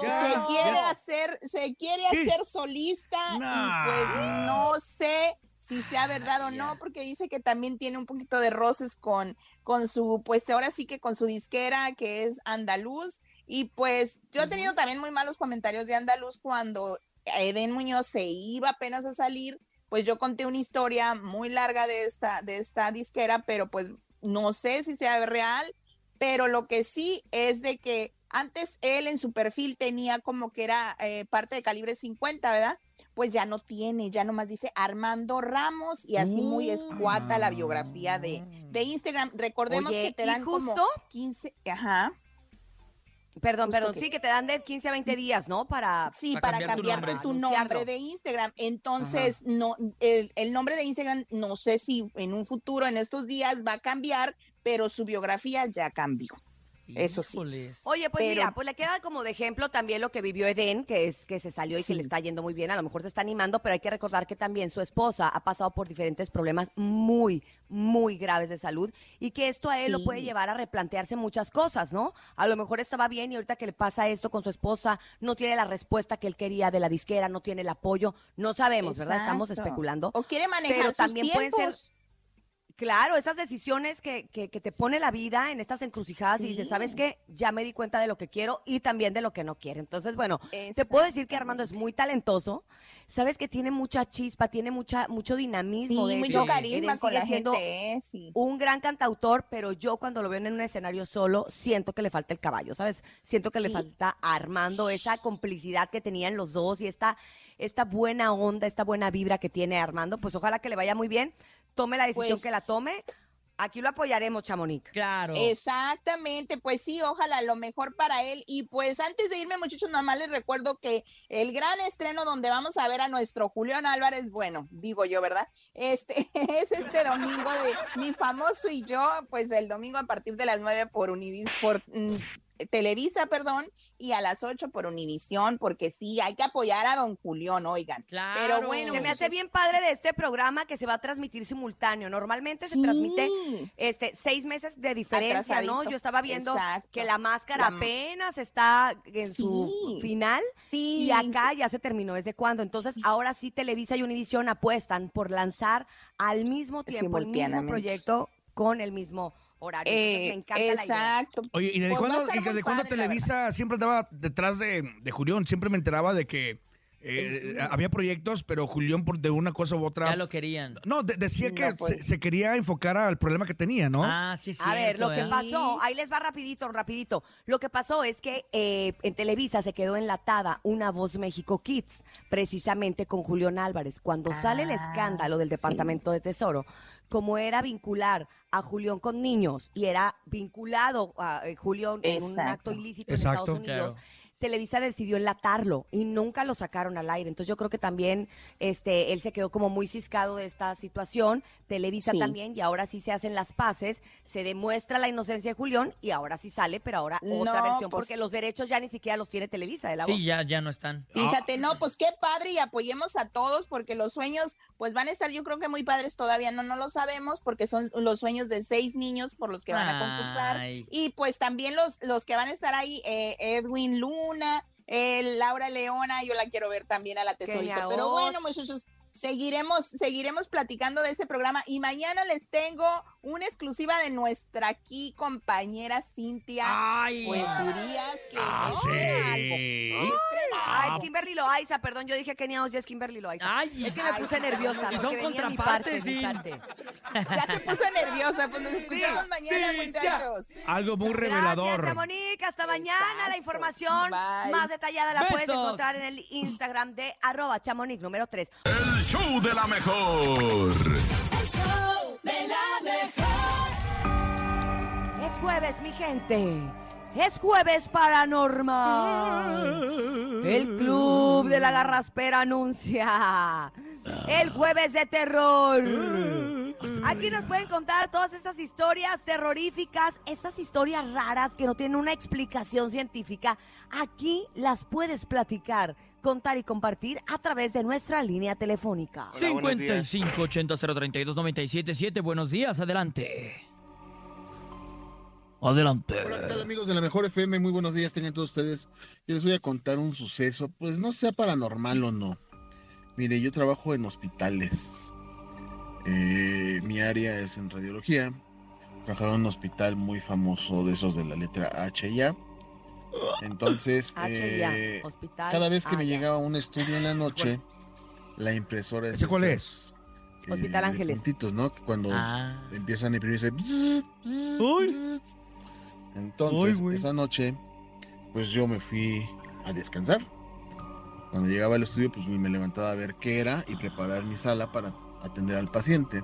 Speaker 18: Se quiere hacer, se quiere
Speaker 20: ¿Qué?
Speaker 18: hacer solista y pues no sé si sea verdad o no, porque dice que también tiene un poquito de roces con, con su, pues ahora sí que con su disquera que es Andaluz. Y pues yo he tenido también muy malos comentarios de Andaluz cuando Eden Muñoz se iba apenas a salir, pues yo conté una historia muy larga de esta, de esta disquera, pero pues no sé si sea real, pero lo que sí es de que Antes él en su perfil tenía como que era eh, parte de calibre 50, ¿verdad? Pues ya no tiene, ya nomás dice Armando Ramos y así muy escuata la biografía de, de Instagram. Recordemos
Speaker 7: Oye,
Speaker 18: que te
Speaker 7: ¿y
Speaker 18: dan como
Speaker 7: justo?
Speaker 18: 15, ajá.
Speaker 7: Perdón,
Speaker 18: Justo
Speaker 7: perdón,
Speaker 18: que-
Speaker 7: sí, que te dan de 15 a 20 días, ¿no? Para,
Speaker 18: Sí, para, cambiarte tu nombre
Speaker 7: anunciarlo.
Speaker 18: de Instagram. Entonces, no, el, el nombre de Instagram, no sé si en un futuro, en estos días, va a cambiar, pero su biografía ya cambió. Eso sí.
Speaker 7: Oye, pues
Speaker 18: Pero-
Speaker 7: mira, pues le queda como de ejemplo también lo que vivió Eden, que es que se salió y que le está yendo muy bien, a lo mejor se está animando, pero hay que recordar que también su esposa ha pasado por diferentes problemas muy, muy graves de salud y que esto a él lo puede llevar a replantearse muchas cosas, ¿no? A lo mejor estaba bien y ahorita que le pasa esto con su esposa, no tiene la respuesta que él quería de la disquera, no tiene el apoyo, no sabemos, ¿verdad? Estamos especulando.
Speaker 18: O quiere manejar
Speaker 7: pero
Speaker 18: sus
Speaker 7: también pueden ser. Claro, esas decisiones que, que, que te pone la vida en estas encrucijadas y dices. ¿sabes qué? Ya me di cuenta de lo que quiero y también de lo que no quiero. Entonces, bueno, te puedo decir que Armando es muy talentoso. Sabes que tiene mucha chispa, tiene mucha, mucho dinamismo.
Speaker 18: Sí,
Speaker 7: de
Speaker 18: mucho carisma con la gente, eh, sí.
Speaker 7: Un gran cantautor, pero yo cuando lo veo en un escenario solo, siento que le falta el caballo, ¿sabes? Siento que le falta a Armando esa complicidad que tenían los dos y esta, esta buena onda, esta buena vibra que tiene Armando. Pues ojalá que le vaya muy bien. Tome la decisión
Speaker 18: Pues-
Speaker 7: que la tome. Aquí lo apoyaremos, Chamonix.
Speaker 6: Claro.
Speaker 18: Exactamente, pues sí, ojalá lo mejor para él. Y pues antes de irme, muchachos, nomás les recuerdo que el gran estreno donde vamos a ver a nuestro Julián Álvarez, bueno, digo yo, ¿verdad? Este es este domingo de Mi Famoso y yo, pues el domingo a partir de las 9 por Univis, por mm, Televisa, perdón, y a las 8 por Univisión, porque sí, hay que apoyar a don Julián, oigan. Pero bueno,
Speaker 7: se me hace
Speaker 18: muchachos,
Speaker 7: bien padre de este programa que se va a transmitir simultáneo. Normalmente se transmite este seis meses de diferencia, ¿no? Yo estaba viendo
Speaker 18: Exacto.
Speaker 7: que la máscara
Speaker 18: La-
Speaker 7: apenas está en su final
Speaker 18: Sí.
Speaker 7: y acá ya se terminó. ¿Desde cuándo? Entonces ahora sí Televisa y Univisión apuestan por lanzar al mismo tiempo el mismo proyecto con el mismo horario.
Speaker 18: Eh,
Speaker 7: me encanta la idea.
Speaker 18: exacto.
Speaker 5: Oye, ¿y desde
Speaker 18: Pues
Speaker 5: cuándo, y desde cuándo Televisa siempre andaba detrás de, de Julián? Siempre me enteraba de que eh,
Speaker 6: Sí.
Speaker 5: había proyectos, pero Julián por de una cosa u otra...
Speaker 6: Ya lo querían.
Speaker 5: No, de- decía
Speaker 6: No,
Speaker 5: que
Speaker 6: pues.
Speaker 5: se, se quería enfocar al problema que tenía, ¿no?
Speaker 6: Ah, sí,
Speaker 7: A ver, lo que
Speaker 6: ¿eh?
Speaker 7: pasó, ahí les va rapidito, rapidito. Lo que pasó es que eh, en Televisa se quedó enlatada una Voz México Kids, precisamente con Julián Álvarez. Cuando sale el
Speaker 6: Ah,
Speaker 7: escándalo del Departamento de Tesoro, como era vincular a Julián con niños y era vinculado a eh, Julián en un
Speaker 18: Exacto.
Speaker 7: acto ilícito
Speaker 5: Exacto.
Speaker 7: en Estados Unidos.
Speaker 6: Claro.
Speaker 7: Televisa decidió enlatarlo y nunca lo sacaron al aire. Entonces yo creo que también este él se quedó como muy ciscado de esta situación, Televisa
Speaker 18: Sí.
Speaker 7: también, y ahora sí se hacen las paces, se demuestra la inocencia de Julián y ahora sí sale, pero ahora otra
Speaker 18: No,
Speaker 7: versión,
Speaker 18: pues-
Speaker 7: porque los derechos ya ni siquiera los tiene Televisa de la voz.
Speaker 6: Sí, ya, ya no están.
Speaker 18: Fíjate, no, pues qué padre y apoyemos a todos porque los sueños pues van a estar yo creo que muy padres todavía, no, no lo sabemos porque son los sueños de seis niños por los que van a concursar
Speaker 6: Ay.
Speaker 18: y pues también los, los que van a estar ahí, eh, Edwin Luna, eh, Laura Leona, yo la quiero ver también a la tesorito,
Speaker 7: Kenia
Speaker 18: pero bueno muchachos, seguiremos, seguiremos platicando de ese programa y mañana les tengo una exclusiva de nuestra aquí compañera Cintia
Speaker 6: Ay.
Speaker 18: pues Urias que
Speaker 5: Ah,
Speaker 18: estrena
Speaker 5: sí.
Speaker 18: algo.
Speaker 7: Ah,
Speaker 18: Estrena
Speaker 7: es Kimberly Loaiza, perdón, yo dije Kenia Oz, ya es Kimberly Loaiza.
Speaker 6: Ay,
Speaker 7: es que me
Speaker 18: ay,
Speaker 7: puse
Speaker 18: sí,
Speaker 7: nerviosa,
Speaker 6: y son
Speaker 7: porque venía mi
Speaker 6: contrapartes, sí.
Speaker 18: Ya se puso nerviosa, pues nos escuchamos mañana,
Speaker 6: sí,
Speaker 18: muchachos.
Speaker 5: Algo muy
Speaker 7: Gracias,
Speaker 5: revelador.
Speaker 7: Chamonix. Hasta mañana. La información
Speaker 18: Bye.
Speaker 7: más detallada la puedes encontrar en el Instagram de arroba chamonix número 3.
Speaker 2: El show de la mejor.
Speaker 3: El show de la mejor.
Speaker 7: Es jueves, mi gente. Es jueves paranormal. El club de la garraspera anuncia. El jueves de terror. Aquí nos pueden contar todas estas historias terroríficas, estas historias raras que no tienen una explicación científica. Aquí las puedes platicar, contar y compartir a través de nuestra línea telefónica.
Speaker 6: 55 80 032 977. Buenos días, adelante. Adelante.
Speaker 20: Hola, ¿qué tal amigos de la Mejor FM? Muy buenos días, tengan todos ustedes. Yo les voy a contar un suceso, pues no sea paranormal o no. Mire, yo trabajo en hospitales. Eh, mi área es en radiología. Trabajaba en un hospital muy famoso de esos de la letra H y A. Entonces, eh,
Speaker 7: hospital
Speaker 20: cada vez que me llegaba un estudio en la noche, la impresora es
Speaker 5: ¿Ese cuál
Speaker 20: esas, eh,
Speaker 7: Hospital Ángeles.
Speaker 20: puntitos, ¿no? Que cuando
Speaker 6: Ah.
Speaker 20: empiezan a imprimirse. Entonces,
Speaker 6: güey.
Speaker 20: esa noche pues yo me fui a descansar. Cuando llegaba al estudio, pues me levantaba a ver qué era y preparar mi sala para atender al paciente.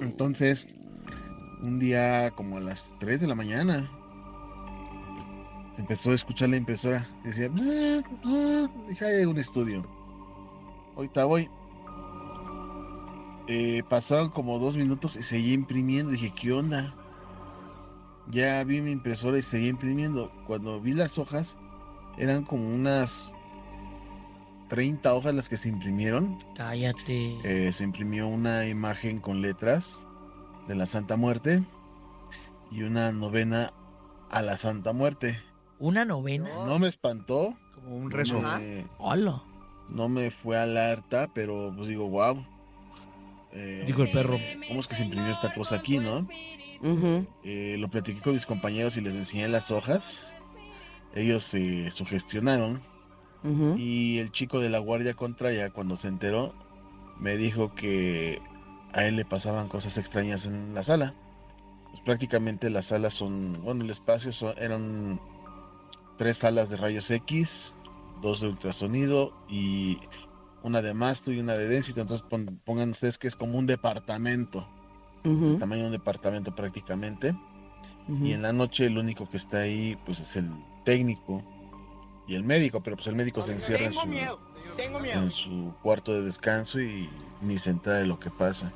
Speaker 20: Entonces, un día como a las 3 de la mañana, se empezó a escuchar la impresora. Decía, "Ahí hay un estudio. Ahorita voy. Eh, pasaron como dos minutos y seguía imprimiendo. Dije, ¿qué onda? Ya vi mi impresora y seguía imprimiendo. Cuando vi las hojas, eran como unas 30 hojas las que se imprimieron.
Speaker 6: Cállate.
Speaker 20: Eh, se imprimió una imagen con letras de la Santa Muerte y una novena a la Santa Muerte.
Speaker 6: ¿Una novena?
Speaker 20: No me espantó.
Speaker 5: Como un
Speaker 20: rezo.
Speaker 6: Ajá.
Speaker 20: me-
Speaker 6: Hola.
Speaker 20: no me fue alerta, pero pues digo, wow.
Speaker 6: Dijo el perro.
Speaker 20: ¿Cómo es que se imprimió esta cosa aquí, no? Eh, lo platiqué con mis compañeros y les enseñé las hojas. Ellos se sugestionaron. Y el chico de la guardia contraria, cuando se enteró, me dijo que a él le pasaban cosas extrañas en la sala. Pues prácticamente las salas son, bueno, el espacio son- eran tres salas de rayos X, dos de ultrasonido y una de masto y una de density. Entonces pon- pongan ustedes que es como un departamento, el tamaño de un departamento prácticamente. Y en la noche el único que está ahí pues es el técnico y el médico, pero pues el médico se encierra en su,
Speaker 6: tengo
Speaker 20: en su cuarto de descanso y ni se entera de lo que pasa.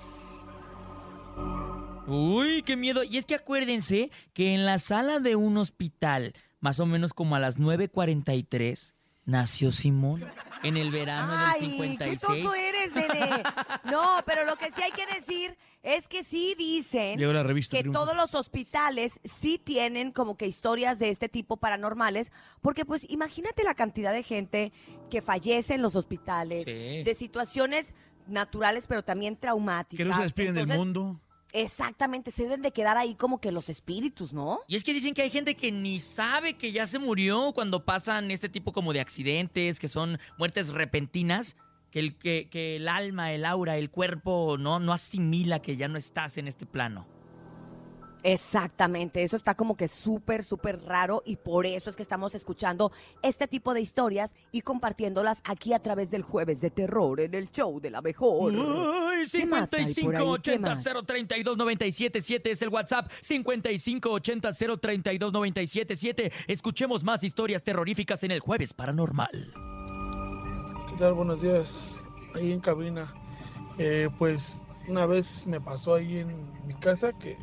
Speaker 6: Uy, qué miedo. Y es que acuérdense que en la sala de un hospital, más o menos como a las 9.43, nació Simón. En el verano
Speaker 7: Ay,
Speaker 6: del
Speaker 7: qué
Speaker 6: 56.
Speaker 7: tonto eres, nene. No, pero lo que sí hay que decir es que sí dicen
Speaker 6: Llegó la revista
Speaker 7: que
Speaker 6: Triunfo.
Speaker 7: todos los hospitales sí tienen como que historias de este tipo paranormales, porque pues imagínate la cantidad de gente que fallece en los hospitales,
Speaker 5: Sí.
Speaker 7: de situaciones naturales pero también traumáticas.
Speaker 5: Que no se despiden del mundo.
Speaker 7: Exactamente, se deben de quedar ahí como que los espíritus, ¿no?
Speaker 6: Y es que dicen que hay gente que ni sabe que ya se murió cuando pasan este tipo como de accidentes, que son muertes repentinas, que el, que, que el alma, el aura, el cuerpo no, no asimila que ya no estás en este plano.
Speaker 7: Exactamente, eso está como que súper, súper raro y por eso es que estamos escuchando este tipo de historias y compartiéndolas aquí a través del jueves de terror en el show de la mejor.
Speaker 6: Uy,
Speaker 7: ¿Qué más hay por ahí? ¿Qué
Speaker 6: 5580
Speaker 7: más?
Speaker 6: 032 977 es el WhatsApp. 5580 032 977. Escuchemos más historias terroríficas en el jueves paranormal.
Speaker 21: ¿Qué tal? Buenos días. Ahí en cabina. Eh, pues una vez me pasó ahí en mi casa que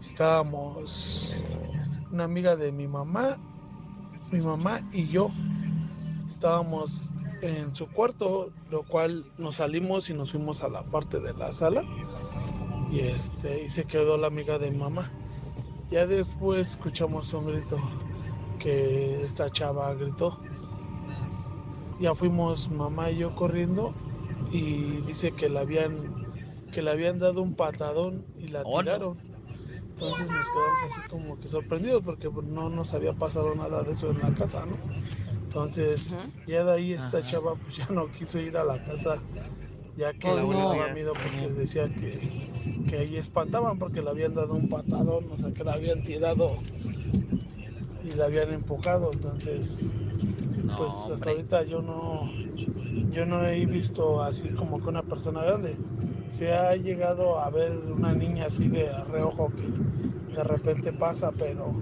Speaker 21: estábamos una amiga de mi mamá, mi mamá y yo. Estábamos en su cuarto, lo cual nos salimos y nos fuimos a la parte de la sala. Y este, y se quedó la amiga de mamá. Ya después escuchamos un grito que esta chava gritó ya fuimos mamá y yo corriendo y dice que le habían que le habían dado un patadón y la
Speaker 6: Oh, no.
Speaker 21: Entonces nos quedamos así como que sorprendidos porque pues, no nos había pasado nada de eso en la casa, ¿no? Entonces, ya de ahí esta chava pues ya no quiso ir a la casa ya que
Speaker 6: Oh,
Speaker 21: le
Speaker 6: no.
Speaker 21: daba miedo porque decía que, que ahí espantaban porque le habían dado un patadón, o sea que la habían tirado y la habían empujado, entonces pues hasta ahorita yo no yo no he visto así como que una persona grande. Se ha llegado a ver una niña así de reojo que de repente pasa, pero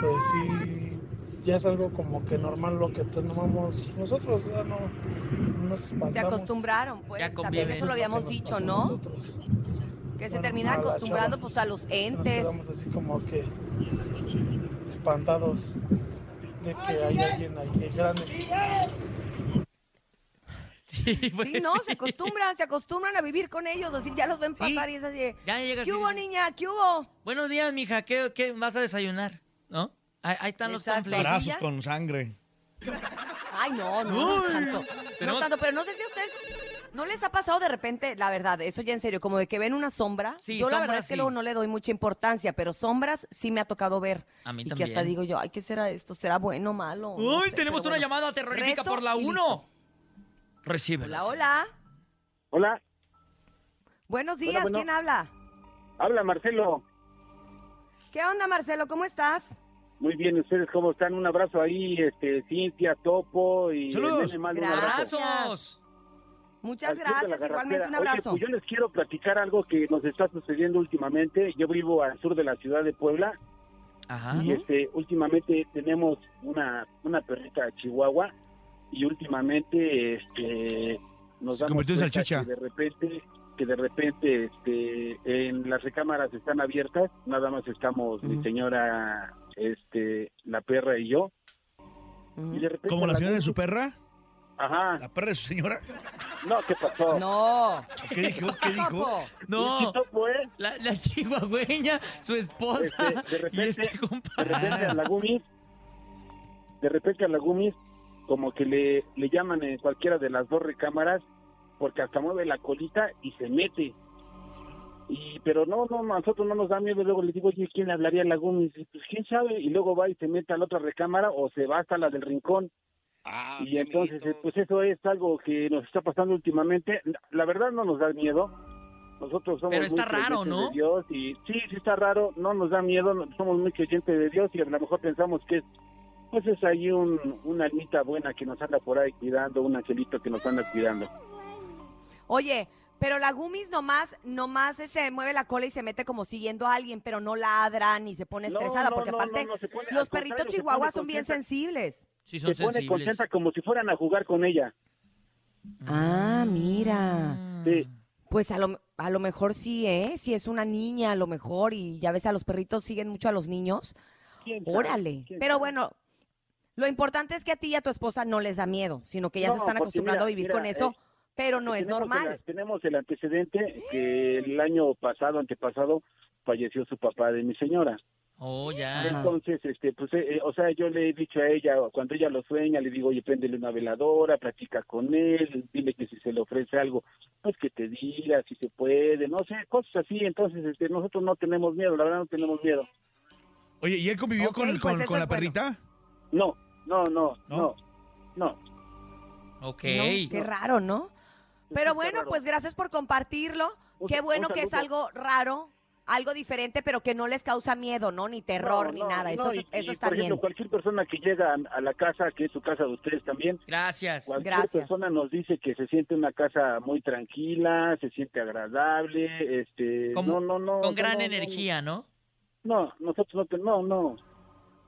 Speaker 21: pues sí ya es algo como que normal lo que tenemos nosotros, ya no nos espantamos.
Speaker 7: Se acostumbraron, pues,
Speaker 6: Ya
Speaker 7: también eso lo habíamos
Speaker 21: nos
Speaker 7: dicho, ¿no?
Speaker 21: nosotros.
Speaker 7: Que se
Speaker 21: Bueno,
Speaker 7: termina acostumbrando
Speaker 21: chava.
Speaker 7: pues a los
Speaker 21: Nos
Speaker 7: entes.
Speaker 21: quedamos así como que espantados de que hay alguien ahí grande.
Speaker 6: Sí, pues
Speaker 7: Sí, no, se acostumbran, se acostumbran a vivir con ellos, así ya los ven pasar y es así. de,
Speaker 6: Ya llegas
Speaker 7: ¿Qué hubo, niña? ¿Qué hubo?
Speaker 6: Buenos días, mija. ¿Qué, qué vas a desayunar? ¿No? Ahí, ahí están los
Speaker 7: Exacto.
Speaker 5: Brazos con sangre.
Speaker 7: Ay, no, no, no tanto.
Speaker 6: tenemos-
Speaker 7: No tanto, pero no sé si a ustedes no les ha pasado de repente, la verdad, eso ya en serio, como de que ven una sombra.
Speaker 6: Sí,
Speaker 7: yo la verdad es que
Speaker 6: sí.
Speaker 7: luego no le doy mucha importancia, pero sombras sí me ha tocado ver.
Speaker 6: A mí
Speaker 7: y que
Speaker 6: también.
Speaker 7: hasta digo yo, ay, ¿qué será esto? ¿Será bueno o malo? No
Speaker 6: Uy,
Speaker 7: sé,
Speaker 6: tenemos
Speaker 7: pero
Speaker 6: una
Speaker 7: bueno.
Speaker 6: llamada terrorífica
Speaker 7: Rezo
Speaker 6: por la
Speaker 7: y
Speaker 6: 1. Recibe.
Speaker 7: Hola, hola.
Speaker 22: Hola,
Speaker 7: Buenos días,
Speaker 22: Hola, bueno.
Speaker 7: ¿quién habla?
Speaker 22: habla Marcelo.
Speaker 7: ¿Qué onda, Marcelo? ¿Cómo estás?
Speaker 22: Muy bien, ¿ustedes cómo están? Un abrazo ahí, este, Cintia, Topo y...
Speaker 5: Saludos.
Speaker 22: Nene Mal, un abrazo.
Speaker 7: Gracias. Muchas
Speaker 22: Al
Speaker 7: gracias, igualmente un abrazo.
Speaker 22: Oye, pues yo les quiero platicar algo que nos está sucediendo últimamente. Yo vivo al sur de la ciudad de Puebla
Speaker 6: Ajá.
Speaker 22: y este últimamente tenemos una una perrita chihuahua y últimamente este nos
Speaker 5: Se
Speaker 22: damos
Speaker 5: convirtió en
Speaker 22: cuenta
Speaker 5: salchicha.
Speaker 22: que de repente que de repente este en las recámaras están abiertas nada más estamos mi señora este la perra y yo y de repente
Speaker 5: ¿Como la señora de su perra?
Speaker 22: ajá
Speaker 5: ¿La perra de su señora?
Speaker 22: no qué pasó
Speaker 7: No.
Speaker 5: ¿Qué dijo? ¿Qué dijo?
Speaker 6: No, la, la chihuahueña, su esposa
Speaker 22: Este, de repente,
Speaker 6: y este
Speaker 22: de repente a la Gumis, de repente a la Gumis, como que le, le llaman en cualquiera de las dos recámaras, porque hasta mueve la colita y se mete. Y, pero no, no, a nosotros no nos da miedo. Luego le digo, oye, ¿quién le hablaría a la Gumis? Y, Pues quién sabe. Y luego va y se mete a la otra recámara o se va hasta la del rincón. y entonces, pues eso es algo que nos está pasando últimamente. La verdad no nos da miedo. Nosotros somos
Speaker 6: Pero está
Speaker 22: muy
Speaker 6: raro,
Speaker 22: de Dios y sí, sí está raro, no nos da miedo, somos muy creyentes de Dios y a lo mejor pensamos que es, pues es ahí un, una almita buena que nos anda por ahí cuidando, un angelito que nos anda cuidando.
Speaker 7: Oye, pero la Gumis nomás, nomás este, mueve la cola y se mete como siguiendo a alguien, pero no ladra ni se pone estresada,
Speaker 22: no,
Speaker 7: porque
Speaker 22: no,
Speaker 7: aparte
Speaker 22: no, no, se pone- al
Speaker 7: los perritos chihuahuas son bien sensibles.
Speaker 6: Sí, son
Speaker 22: Se pone contenta como si fueran a jugar con ella.
Speaker 7: Ah, mira.
Speaker 22: Sí.
Speaker 7: Pues a lo, a lo mejor sí, ¿eh? Si es una niña, a lo mejor, y ya ves, a los perritos siguen mucho a los niños. Órale.
Speaker 22: ¿Quién
Speaker 7: Pero
Speaker 22: sabe?
Speaker 7: bueno, lo importante es que a ti y a tu esposa no les da miedo, sino que ya se están acostumbrando
Speaker 22: mira,
Speaker 7: a vivir
Speaker 22: mira,
Speaker 7: con eso,
Speaker 22: eh,
Speaker 7: pero no es normal.
Speaker 22: el- tenemos el antecedente que el año pasado, antepasado, falleció su papá de mi señora.
Speaker 6: Oh, ya.
Speaker 22: Entonces, este, pues, eh, eh, o sea, yo le he dicho a ella, cuando ella lo sueña, le digo, oye, préndele una veladora, platica con él, dile que si se le ofrece algo, pues que te diga si se puede, no sé, cosas así. Entonces, este, nosotros no tenemos miedo, la verdad no tenemos miedo.
Speaker 5: Oye, ¿y él convivió con,
Speaker 7: pues
Speaker 5: con- la
Speaker 7: bueno.
Speaker 5: perrita?
Speaker 22: No, no, no,
Speaker 5: ¿No?
Speaker 22: no, no.
Speaker 6: Ok.
Speaker 7: No, qué raro, ¿no? Pero bueno, pues gracias por compartirlo.
Speaker 22: Un-
Speaker 7: Qué bueno que es algo raro, algo diferente, pero que no les causa miedo, ¿no? Ni terror,
Speaker 22: No,
Speaker 7: ni nada. Eso,
Speaker 22: no,
Speaker 7: eso
Speaker 22: y- y,
Speaker 7: está
Speaker 22: por ejemplo,
Speaker 7: bien.
Speaker 22: cualquier persona que llega a, a la casa, que es su casa de ustedes también,
Speaker 6: Gracias.
Speaker 22: cualquier
Speaker 7: Gracias.
Speaker 22: persona nos dice que se siente una casa muy tranquila, se siente agradable, este,
Speaker 6: Con-
Speaker 22: no, no, no.
Speaker 6: Con
Speaker 22: no,
Speaker 6: gran
Speaker 22: no,
Speaker 6: energía, ¿no?
Speaker 22: No, nosotros no, no, no,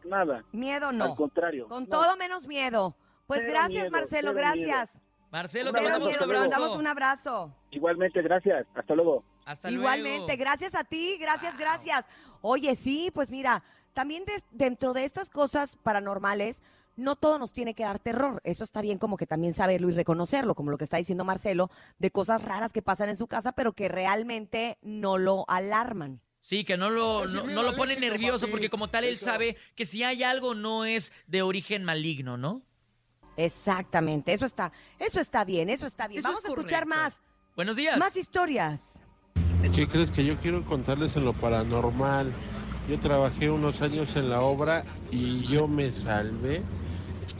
Speaker 22: nada.
Speaker 7: Miedo
Speaker 22: Al
Speaker 7: no.
Speaker 22: contrario.
Speaker 7: Con
Speaker 22: no.
Speaker 7: todo menos miedo. Pues
Speaker 22: Cero
Speaker 7: gracias,
Speaker 22: miedo,
Speaker 7: Marcelo, gracias.
Speaker 6: Marcelo, te mandamos
Speaker 7: miedo,
Speaker 6: un abrazo.
Speaker 7: un abrazo.
Speaker 22: Igualmente, gracias. Hasta luego.
Speaker 6: Hasta
Speaker 7: Igualmente,
Speaker 6: luego.
Speaker 7: gracias a ti, gracias, gracias. Oye, sí, pues mira, también dentro de estas cosas paranormales, no todo nos tiene que dar terror. Eso está bien como que también saberlo y reconocerlo, como lo que está diciendo Marcelo, de cosas raras que pasan en su casa, pero que realmente no lo alarman.
Speaker 6: Sí, que no lo, no, lo pone
Speaker 1: éxito,
Speaker 6: nervioso
Speaker 1: papi.
Speaker 6: porque como tal él
Speaker 1: Eso.
Speaker 6: sabe que si hay algo no es de origen maligno, ¿no?
Speaker 7: Exactamente, eso está, eso está bien, eso está bien.
Speaker 6: Eso
Speaker 7: Vamos
Speaker 6: es
Speaker 7: a escuchar más,
Speaker 6: Buenos días.
Speaker 7: más historias.
Speaker 23: ¿Qué crees que yo quiero contarles en lo paranormal? Yo trabajé unos años en la obra y yo me salvé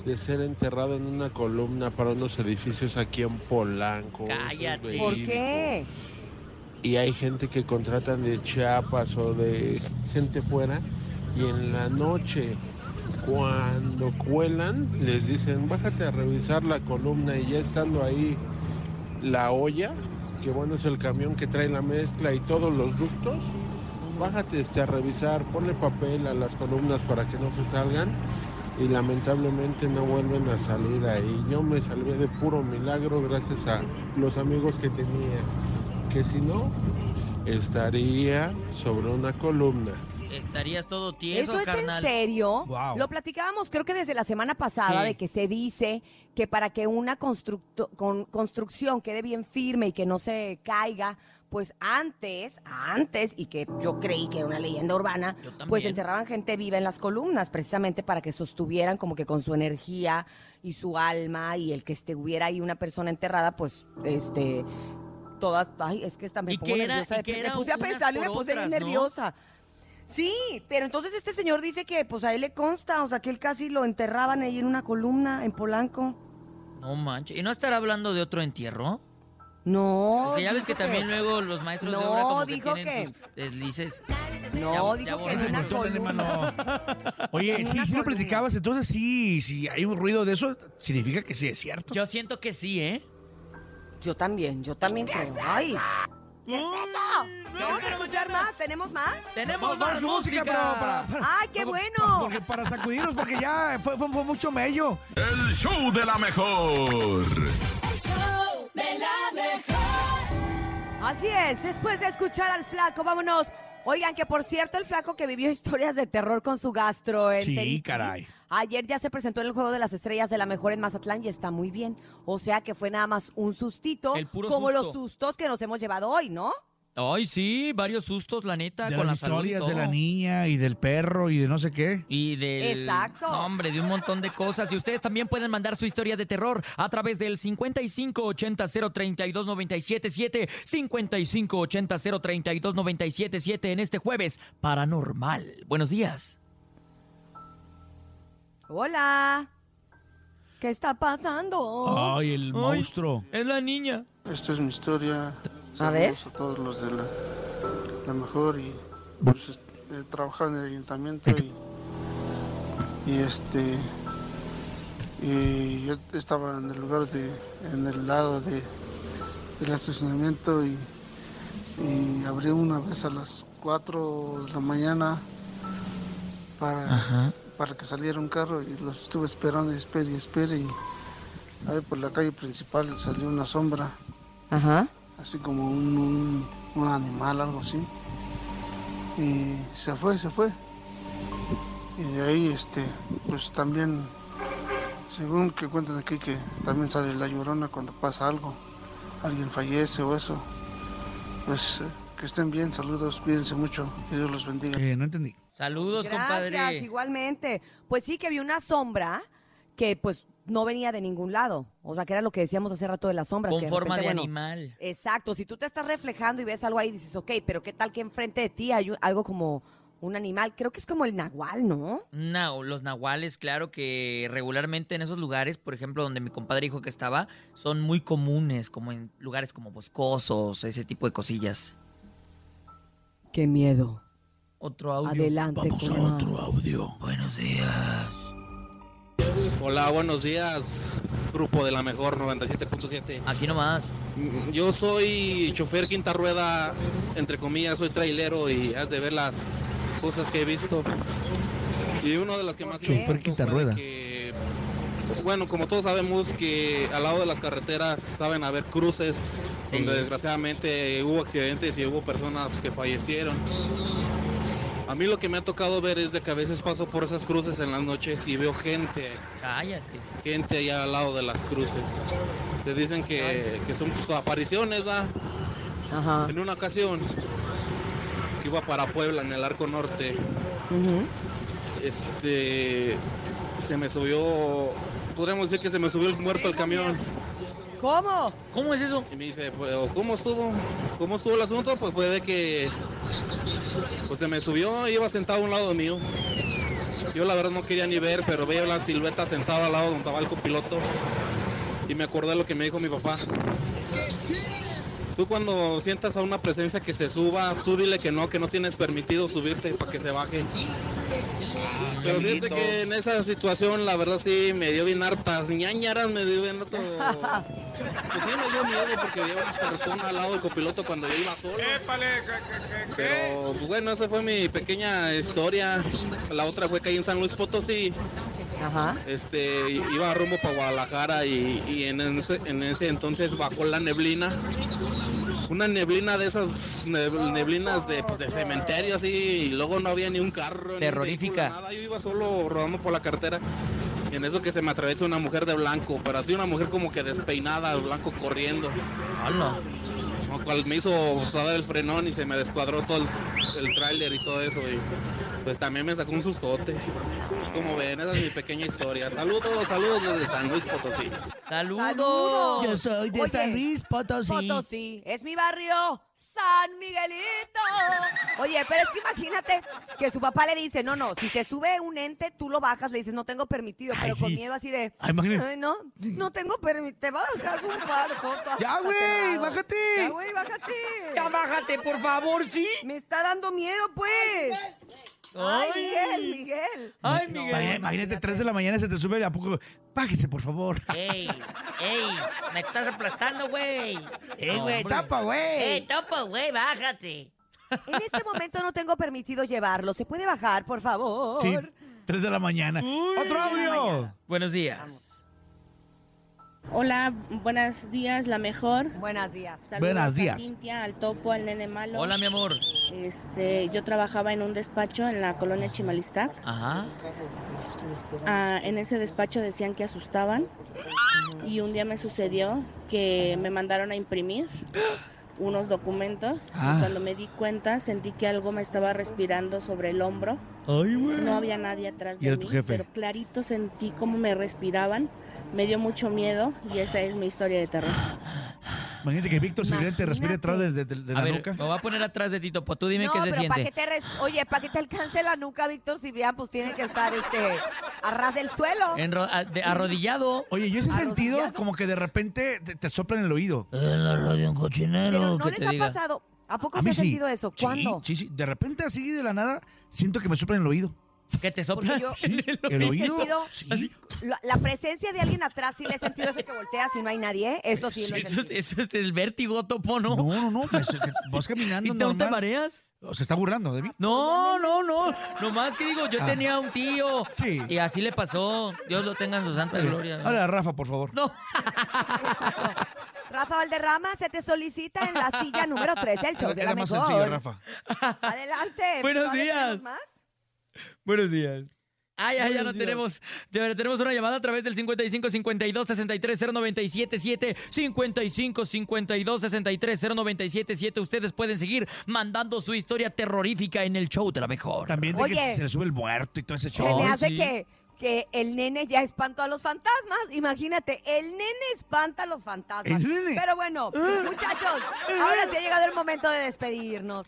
Speaker 23: de ser enterrado en una columna para unos edificios aquí en Polanco.
Speaker 6: Cállate.
Speaker 7: ¿Por qué?
Speaker 23: Y hay gente que contratan de Chiapas o de gente fuera y en la noche cuando cuelan les dicen bájate a revisar la columna y ya estando ahí la olla, que bueno es el camión que trae la mezcla y todos los ductos, bájate este, a revisar, ponle papel a las columnas para que no se salgan y lamentablemente no vuelven a salir ahí. Yo me salvé de puro milagro gracias a los amigos que tenía, que si no, estaría sobre una columna.
Speaker 6: Estarías todo tieso,
Speaker 7: ¿Eso es
Speaker 6: carnal.
Speaker 7: en serio?
Speaker 5: Wow.
Speaker 7: Lo platicábamos creo que desde la semana pasada
Speaker 6: Sí.
Speaker 7: de que se dice que para que una con- construcción quede bien firme y que no se caiga, pues antes, antes, y que yo creí que era una leyenda urbana, pues enterraban gente viva en las columnas, precisamente para que sostuvieran como que con su energía y su alma y el que estuviera ahí una persona enterrada, pues, este, todas, ay, es que esta me pongo
Speaker 6: que era-
Speaker 7: nerviosa,
Speaker 6: que
Speaker 7: me puse a pensar y me puse
Speaker 6: otras, ¿no?
Speaker 7: nerviosa. Sí, pero entonces este señor dice que pues a él le consta, o sea, que él casi lo enterraban ahí en una columna en Polanco.
Speaker 6: No manches. ¿Y no estará hablando de otro entierro?
Speaker 7: No.
Speaker 6: Porque ya ves que también luego los maestros de obra
Speaker 7: No,
Speaker 6: como que
Speaker 7: dijo
Speaker 6: tienen
Speaker 7: que-
Speaker 6: sus deslices.
Speaker 7: No,
Speaker 6: Ya-
Speaker 7: dijo
Speaker 6: ya
Speaker 7: que en una columna.
Speaker 5: Oye,
Speaker 7: En
Speaker 5: sí,
Speaker 7: una
Speaker 5: sí lo platicabas, entonces sí, si hay un ruido de eso, significa que sí es cierto.
Speaker 6: Yo siento que sí, ¿eh?
Speaker 7: Yo también, yo también creo. ¡Ay! ¿Qué es eso? ¿Queremos escuchar más? ¿Tenemos más?
Speaker 6: ¡Tenemos
Speaker 5: Vamos su música, para, para-
Speaker 7: ¡Ay, qué
Speaker 5: para-
Speaker 7: bueno!
Speaker 5: Porque para sacudirnos, porque ya fue, fue- fue mucho mello.
Speaker 2: El show de la mejor.
Speaker 24: El show de la mejor.
Speaker 7: Así es, después de escuchar al flaco, vámonos. Oigan, que por cierto, el flaco que vivió historias de terror con su gastroenteritis.
Speaker 5: Sí, caray.
Speaker 7: Ayer ya se presentó en el Juego de las Estrellas de la Mejor en Mazatlán y está muy bien. O sea que fue nada más un sustito,
Speaker 6: El puro
Speaker 7: como
Speaker 6: susto.
Speaker 7: los sustos que nos hemos llevado hoy, ¿no?
Speaker 6: Ay, sí, varios sustos, la neta,
Speaker 5: De
Speaker 6: con
Speaker 5: las
Speaker 6: la salud y
Speaker 5: historias de la niña y del perro y de no sé qué.
Speaker 6: Y del...
Speaker 7: Exacto.
Speaker 6: No, hombre, de un montón de cosas. Y ustedes también pueden mandar su historia de terror a través del 5580-032-977, 5580-032-977 en este jueves paranormal. Buenos días.
Speaker 7: Hola. ¿Qué está pasando?
Speaker 5: Ay, el monstruo.
Speaker 6: Es la niña.
Speaker 25: Esta es mi historia.
Speaker 7: A ver.
Speaker 25: Saludos A todos los de la, la mejor y pues, he trabajado en el ayuntamiento y, y este y yo estaba en el lugar de en el lado de del estacionamiento y, y abrí una vez a las 4 de la mañana para, para que saliera un carro y los estuve esperando y espere y espere y ahí por la calle principal salió una sombra
Speaker 7: Ajá.
Speaker 25: así como un, un- un animal, algo así. Y se fue, se fue. Y de ahí, este, pues también, según que cuentan aquí, que también sale la llorona cuando pasa algo, alguien fallece o eso. Pues eh, que estén bien, saludos, cuídense mucho, que Dios los bendiga.
Speaker 5: Eh, no entendí.
Speaker 6: Saludos,
Speaker 7: Gracias,
Speaker 6: compadre.
Speaker 7: igualmente. Pues sí que vi una sombra que pues no venía de ningún lado. O sea, que era lo que decíamos hace rato de las sombras.
Speaker 6: Con
Speaker 7: que
Speaker 6: forma
Speaker 7: repente,
Speaker 6: de
Speaker 7: bueno,
Speaker 6: animal.
Speaker 7: Exacto, si tú te estás reflejando y ves algo ahí, dices, ok, pero ¿qué tal que enfrente de ti hay un- algo como un animal? Creo que es como el nahual, ¿no?
Speaker 6: No, los nahuales, claro que regularmente en esos lugares, por ejemplo, donde mi compadre dijo que estaba, son muy comunes, como en lugares como boscosos, ese tipo de cosillas.
Speaker 7: Qué miedo.
Speaker 6: Otro audio.
Speaker 7: Adelante
Speaker 6: Vamos
Speaker 7: con
Speaker 6: a
Speaker 7: más.
Speaker 6: otro audio. Buenos días.
Speaker 26: Hola, buenos días, grupo de la mejor 97.7.
Speaker 6: Aquí nomás.
Speaker 26: Yo soy chofer quinta rueda, entre comillas, soy trailero y has de ver las cosas que he visto. Y una de las que más
Speaker 5: Chofer quinta rueda.
Speaker 26: que, bueno, como todos sabemos que al lado de las carreteras saben haber cruces
Speaker 6: Sí.
Speaker 26: donde desgraciadamente hubo accidentes y hubo personas pues, que fallecieron. A mí lo que me ha tocado ver es de que a veces paso por esas cruces en las noches y veo gente
Speaker 6: Cállate.
Speaker 26: gente allá al lado de las cruces. Te dicen que, que son pues, apariciones, ¿va?
Speaker 7: Ajá.
Speaker 26: En una ocasión que iba para Puebla en el arco norte, este se me subió, podríamos decir que se me subió el muerto al camión.
Speaker 7: ¿Cómo?
Speaker 6: ¿Cómo es eso?
Speaker 26: Y me dice, "Pero, ¿cómo estuvo? ¿Cómo estuvo el asunto? Pues fue de que pues se me subió y iba sentado a un lado mío. Yo la verdad no quería ni ver, pero veía la silueta sentada al lado donde estaba el copiloto. Y me acordé lo que me dijo mi papá. Tú cuando sientas a una presencia que se suba, tú dile que no, que no tienes permitido subirte para que se baje. Pero fíjate que en esa situación, la verdad sí, me dio bien hartas ñañaras, me dio bien harto... Pues sí me dio miedo porque había una persona al lado del copiloto cuando yo iba solo. Pero pues, bueno, esa fue mi pequeña historia. La otra fue que ahí en San Luis Potosí. Este, iba rumbo para Guadalajara y, y en, ese, en ese entonces bajó la neblina. Una neblina de esas neb- neblinas de, pues, de cementerio así y luego no había ni un carro. ni un
Speaker 6: Terrorífica.
Speaker 26: vehículo, nada. Yo iba solo rodando por la carretera. Y en eso que se me atraviesa una mujer de blanco, pero así una mujer como que despeinada, blanco corriendo. Lo cual me hizo usar el frenón y se me descuadró todo el, el tráiler y todo eso. Y pues también me sacó un sustote. Como ven, esa es mi pequeña historia. Saludos, saludos desde San Luis Potosí.
Speaker 6: ¡Saludos!
Speaker 27: Yo soy de
Speaker 7: Oye,
Speaker 27: San Luis Potosí.
Speaker 7: Potosí. Es mi barrio. San Miguelito. Oye, pero es que imagínate que su papá le dice, no, no, si se sube un ente, tú lo bajas, le dices, no tengo permitido, pero
Speaker 5: Ay,
Speaker 7: con
Speaker 5: sí.
Speaker 7: miedo así de,
Speaker 5: Ay, imagínate.
Speaker 7: ay, no, no tengo permitido, te bajas un barco. todo
Speaker 5: Ya, güey, bájate.
Speaker 7: Ya, güey, bájate.
Speaker 6: Ya bájate, por favor, ¿sí?
Speaker 7: Me está dando miedo, pues. Ay. Miguel, Miguel.
Speaker 6: Ay,
Speaker 5: Imagínate,
Speaker 6: Miguel.
Speaker 5: imagínate, 3 de la mañana se te sube, ¿a poco? Bájese, por favor.
Speaker 6: ¡Ey! ¡Ey! ¡Me estás aplastando, güey!
Speaker 5: ¡Ey, güey, tapa, güey!
Speaker 6: ¡Ey, topo, güey! ¡Bájate!
Speaker 7: En este momento no tengo permitido llevarlo. ¿Se puede bajar, por favor?
Speaker 5: Sí, 3 de la mañana. ¡Otro audio!
Speaker 6: Buenos días.
Speaker 28: Hola, buenos días, la mejor.
Speaker 7: Buenos días.
Speaker 28: Saludos
Speaker 5: Buenos
Speaker 28: a
Speaker 5: días.
Speaker 28: Cintia, al topo, al nene malo.
Speaker 6: Hola, mi amor.
Speaker 28: Este, yo trabajaba en un despacho en la colonia Chimalistac.
Speaker 6: Ajá.
Speaker 28: Ah, en ese despacho decían que asustaban y un día me sucedió que me mandaron a imprimir unos documentos
Speaker 5: Ah.
Speaker 28: y cuando me di cuenta sentí que algo me estaba respirando sobre el hombro.
Speaker 5: Ay.
Speaker 28: No había nadie atrás de mí, pero clarito sentí cómo me respiraban. Me dio mucho miedo y esa es mi historia de terror.
Speaker 5: Imagínate que Víctor Cibrián te respire atrás de, de- de- de
Speaker 6: A
Speaker 5: la
Speaker 6: ver,
Speaker 5: nuca.
Speaker 6: me voy a poner atrás de ti, Topo. Tú dime
Speaker 7: no,
Speaker 6: qué se
Speaker 7: pero
Speaker 6: siente.
Speaker 7: que te res- Oye, para que te alcance la nuca, Víctor Cibrián, pues tiene que estar este a ras del suelo.
Speaker 6: Enro- a- de- arrodillado.
Speaker 5: Oye, yo ese sentido como que de repente te, te soplan en el oído.
Speaker 6: En la radio un cochinero.
Speaker 7: Pero no
Speaker 6: que
Speaker 7: les
Speaker 6: te
Speaker 7: ha
Speaker 6: diga.
Speaker 7: pasado. ¿A poco
Speaker 5: A
Speaker 7: se ha
Speaker 5: sí.
Speaker 7: sentido eso?
Speaker 5: Sí,
Speaker 7: ¿Cuándo?
Speaker 5: Sí, sí. De repente así de la nada siento que me soplan en el oído.
Speaker 6: Que te soplan
Speaker 7: yo
Speaker 6: en el
Speaker 5: ¿El
Speaker 7: he
Speaker 5: oído?
Speaker 7: sentido
Speaker 5: Sí.
Speaker 7: la, la presencia de alguien atrás, sí le he sentido eso que volteas y no hay nadie. ¿eh? Eso sí lo he
Speaker 6: Eso,
Speaker 7: sentido.
Speaker 6: eso es el vértigo, Topo, ¿no?
Speaker 5: No, no, no. pues, vas caminando
Speaker 6: ¿Y te
Speaker 5: normal.
Speaker 6: mareas?
Speaker 5: O Se está burlando de mí.
Speaker 6: No, no, no. Nomás que digo, yo
Speaker 5: Ah.
Speaker 6: tenía un tío.
Speaker 5: Sí.
Speaker 6: Y así le pasó. Dios lo tenga en su santa gloria.
Speaker 5: Ahora, Rafa, por favor.
Speaker 6: No.
Speaker 7: Rafa Valderrama se te solicita en la silla número 13 el show de la
Speaker 5: Era más
Speaker 7: mejor.
Speaker 5: sencillo, Rafa.
Speaker 7: Adelante.
Speaker 6: Buenos
Speaker 7: ¿Todavía
Speaker 6: días.
Speaker 7: más?
Speaker 6: Buenos días. Ah, ya, ya no tenemos. Ya tenemos una llamada a través del 55 52 63 0977 55 52 63 0977. Ustedes pueden seguir mandando su historia terrorífica en el show de la mejor.
Speaker 5: También de
Speaker 7: Oye.
Speaker 5: que se le sube el muerto y todo ese show.
Speaker 7: Se me hace
Speaker 6: sí.
Speaker 7: que, que el nene ya espantó a los fantasmas. Imagínate, el nene espanta a los fantasmas. Pero bueno, muchachos, ahora sí ha llegado el momento de despedirnos.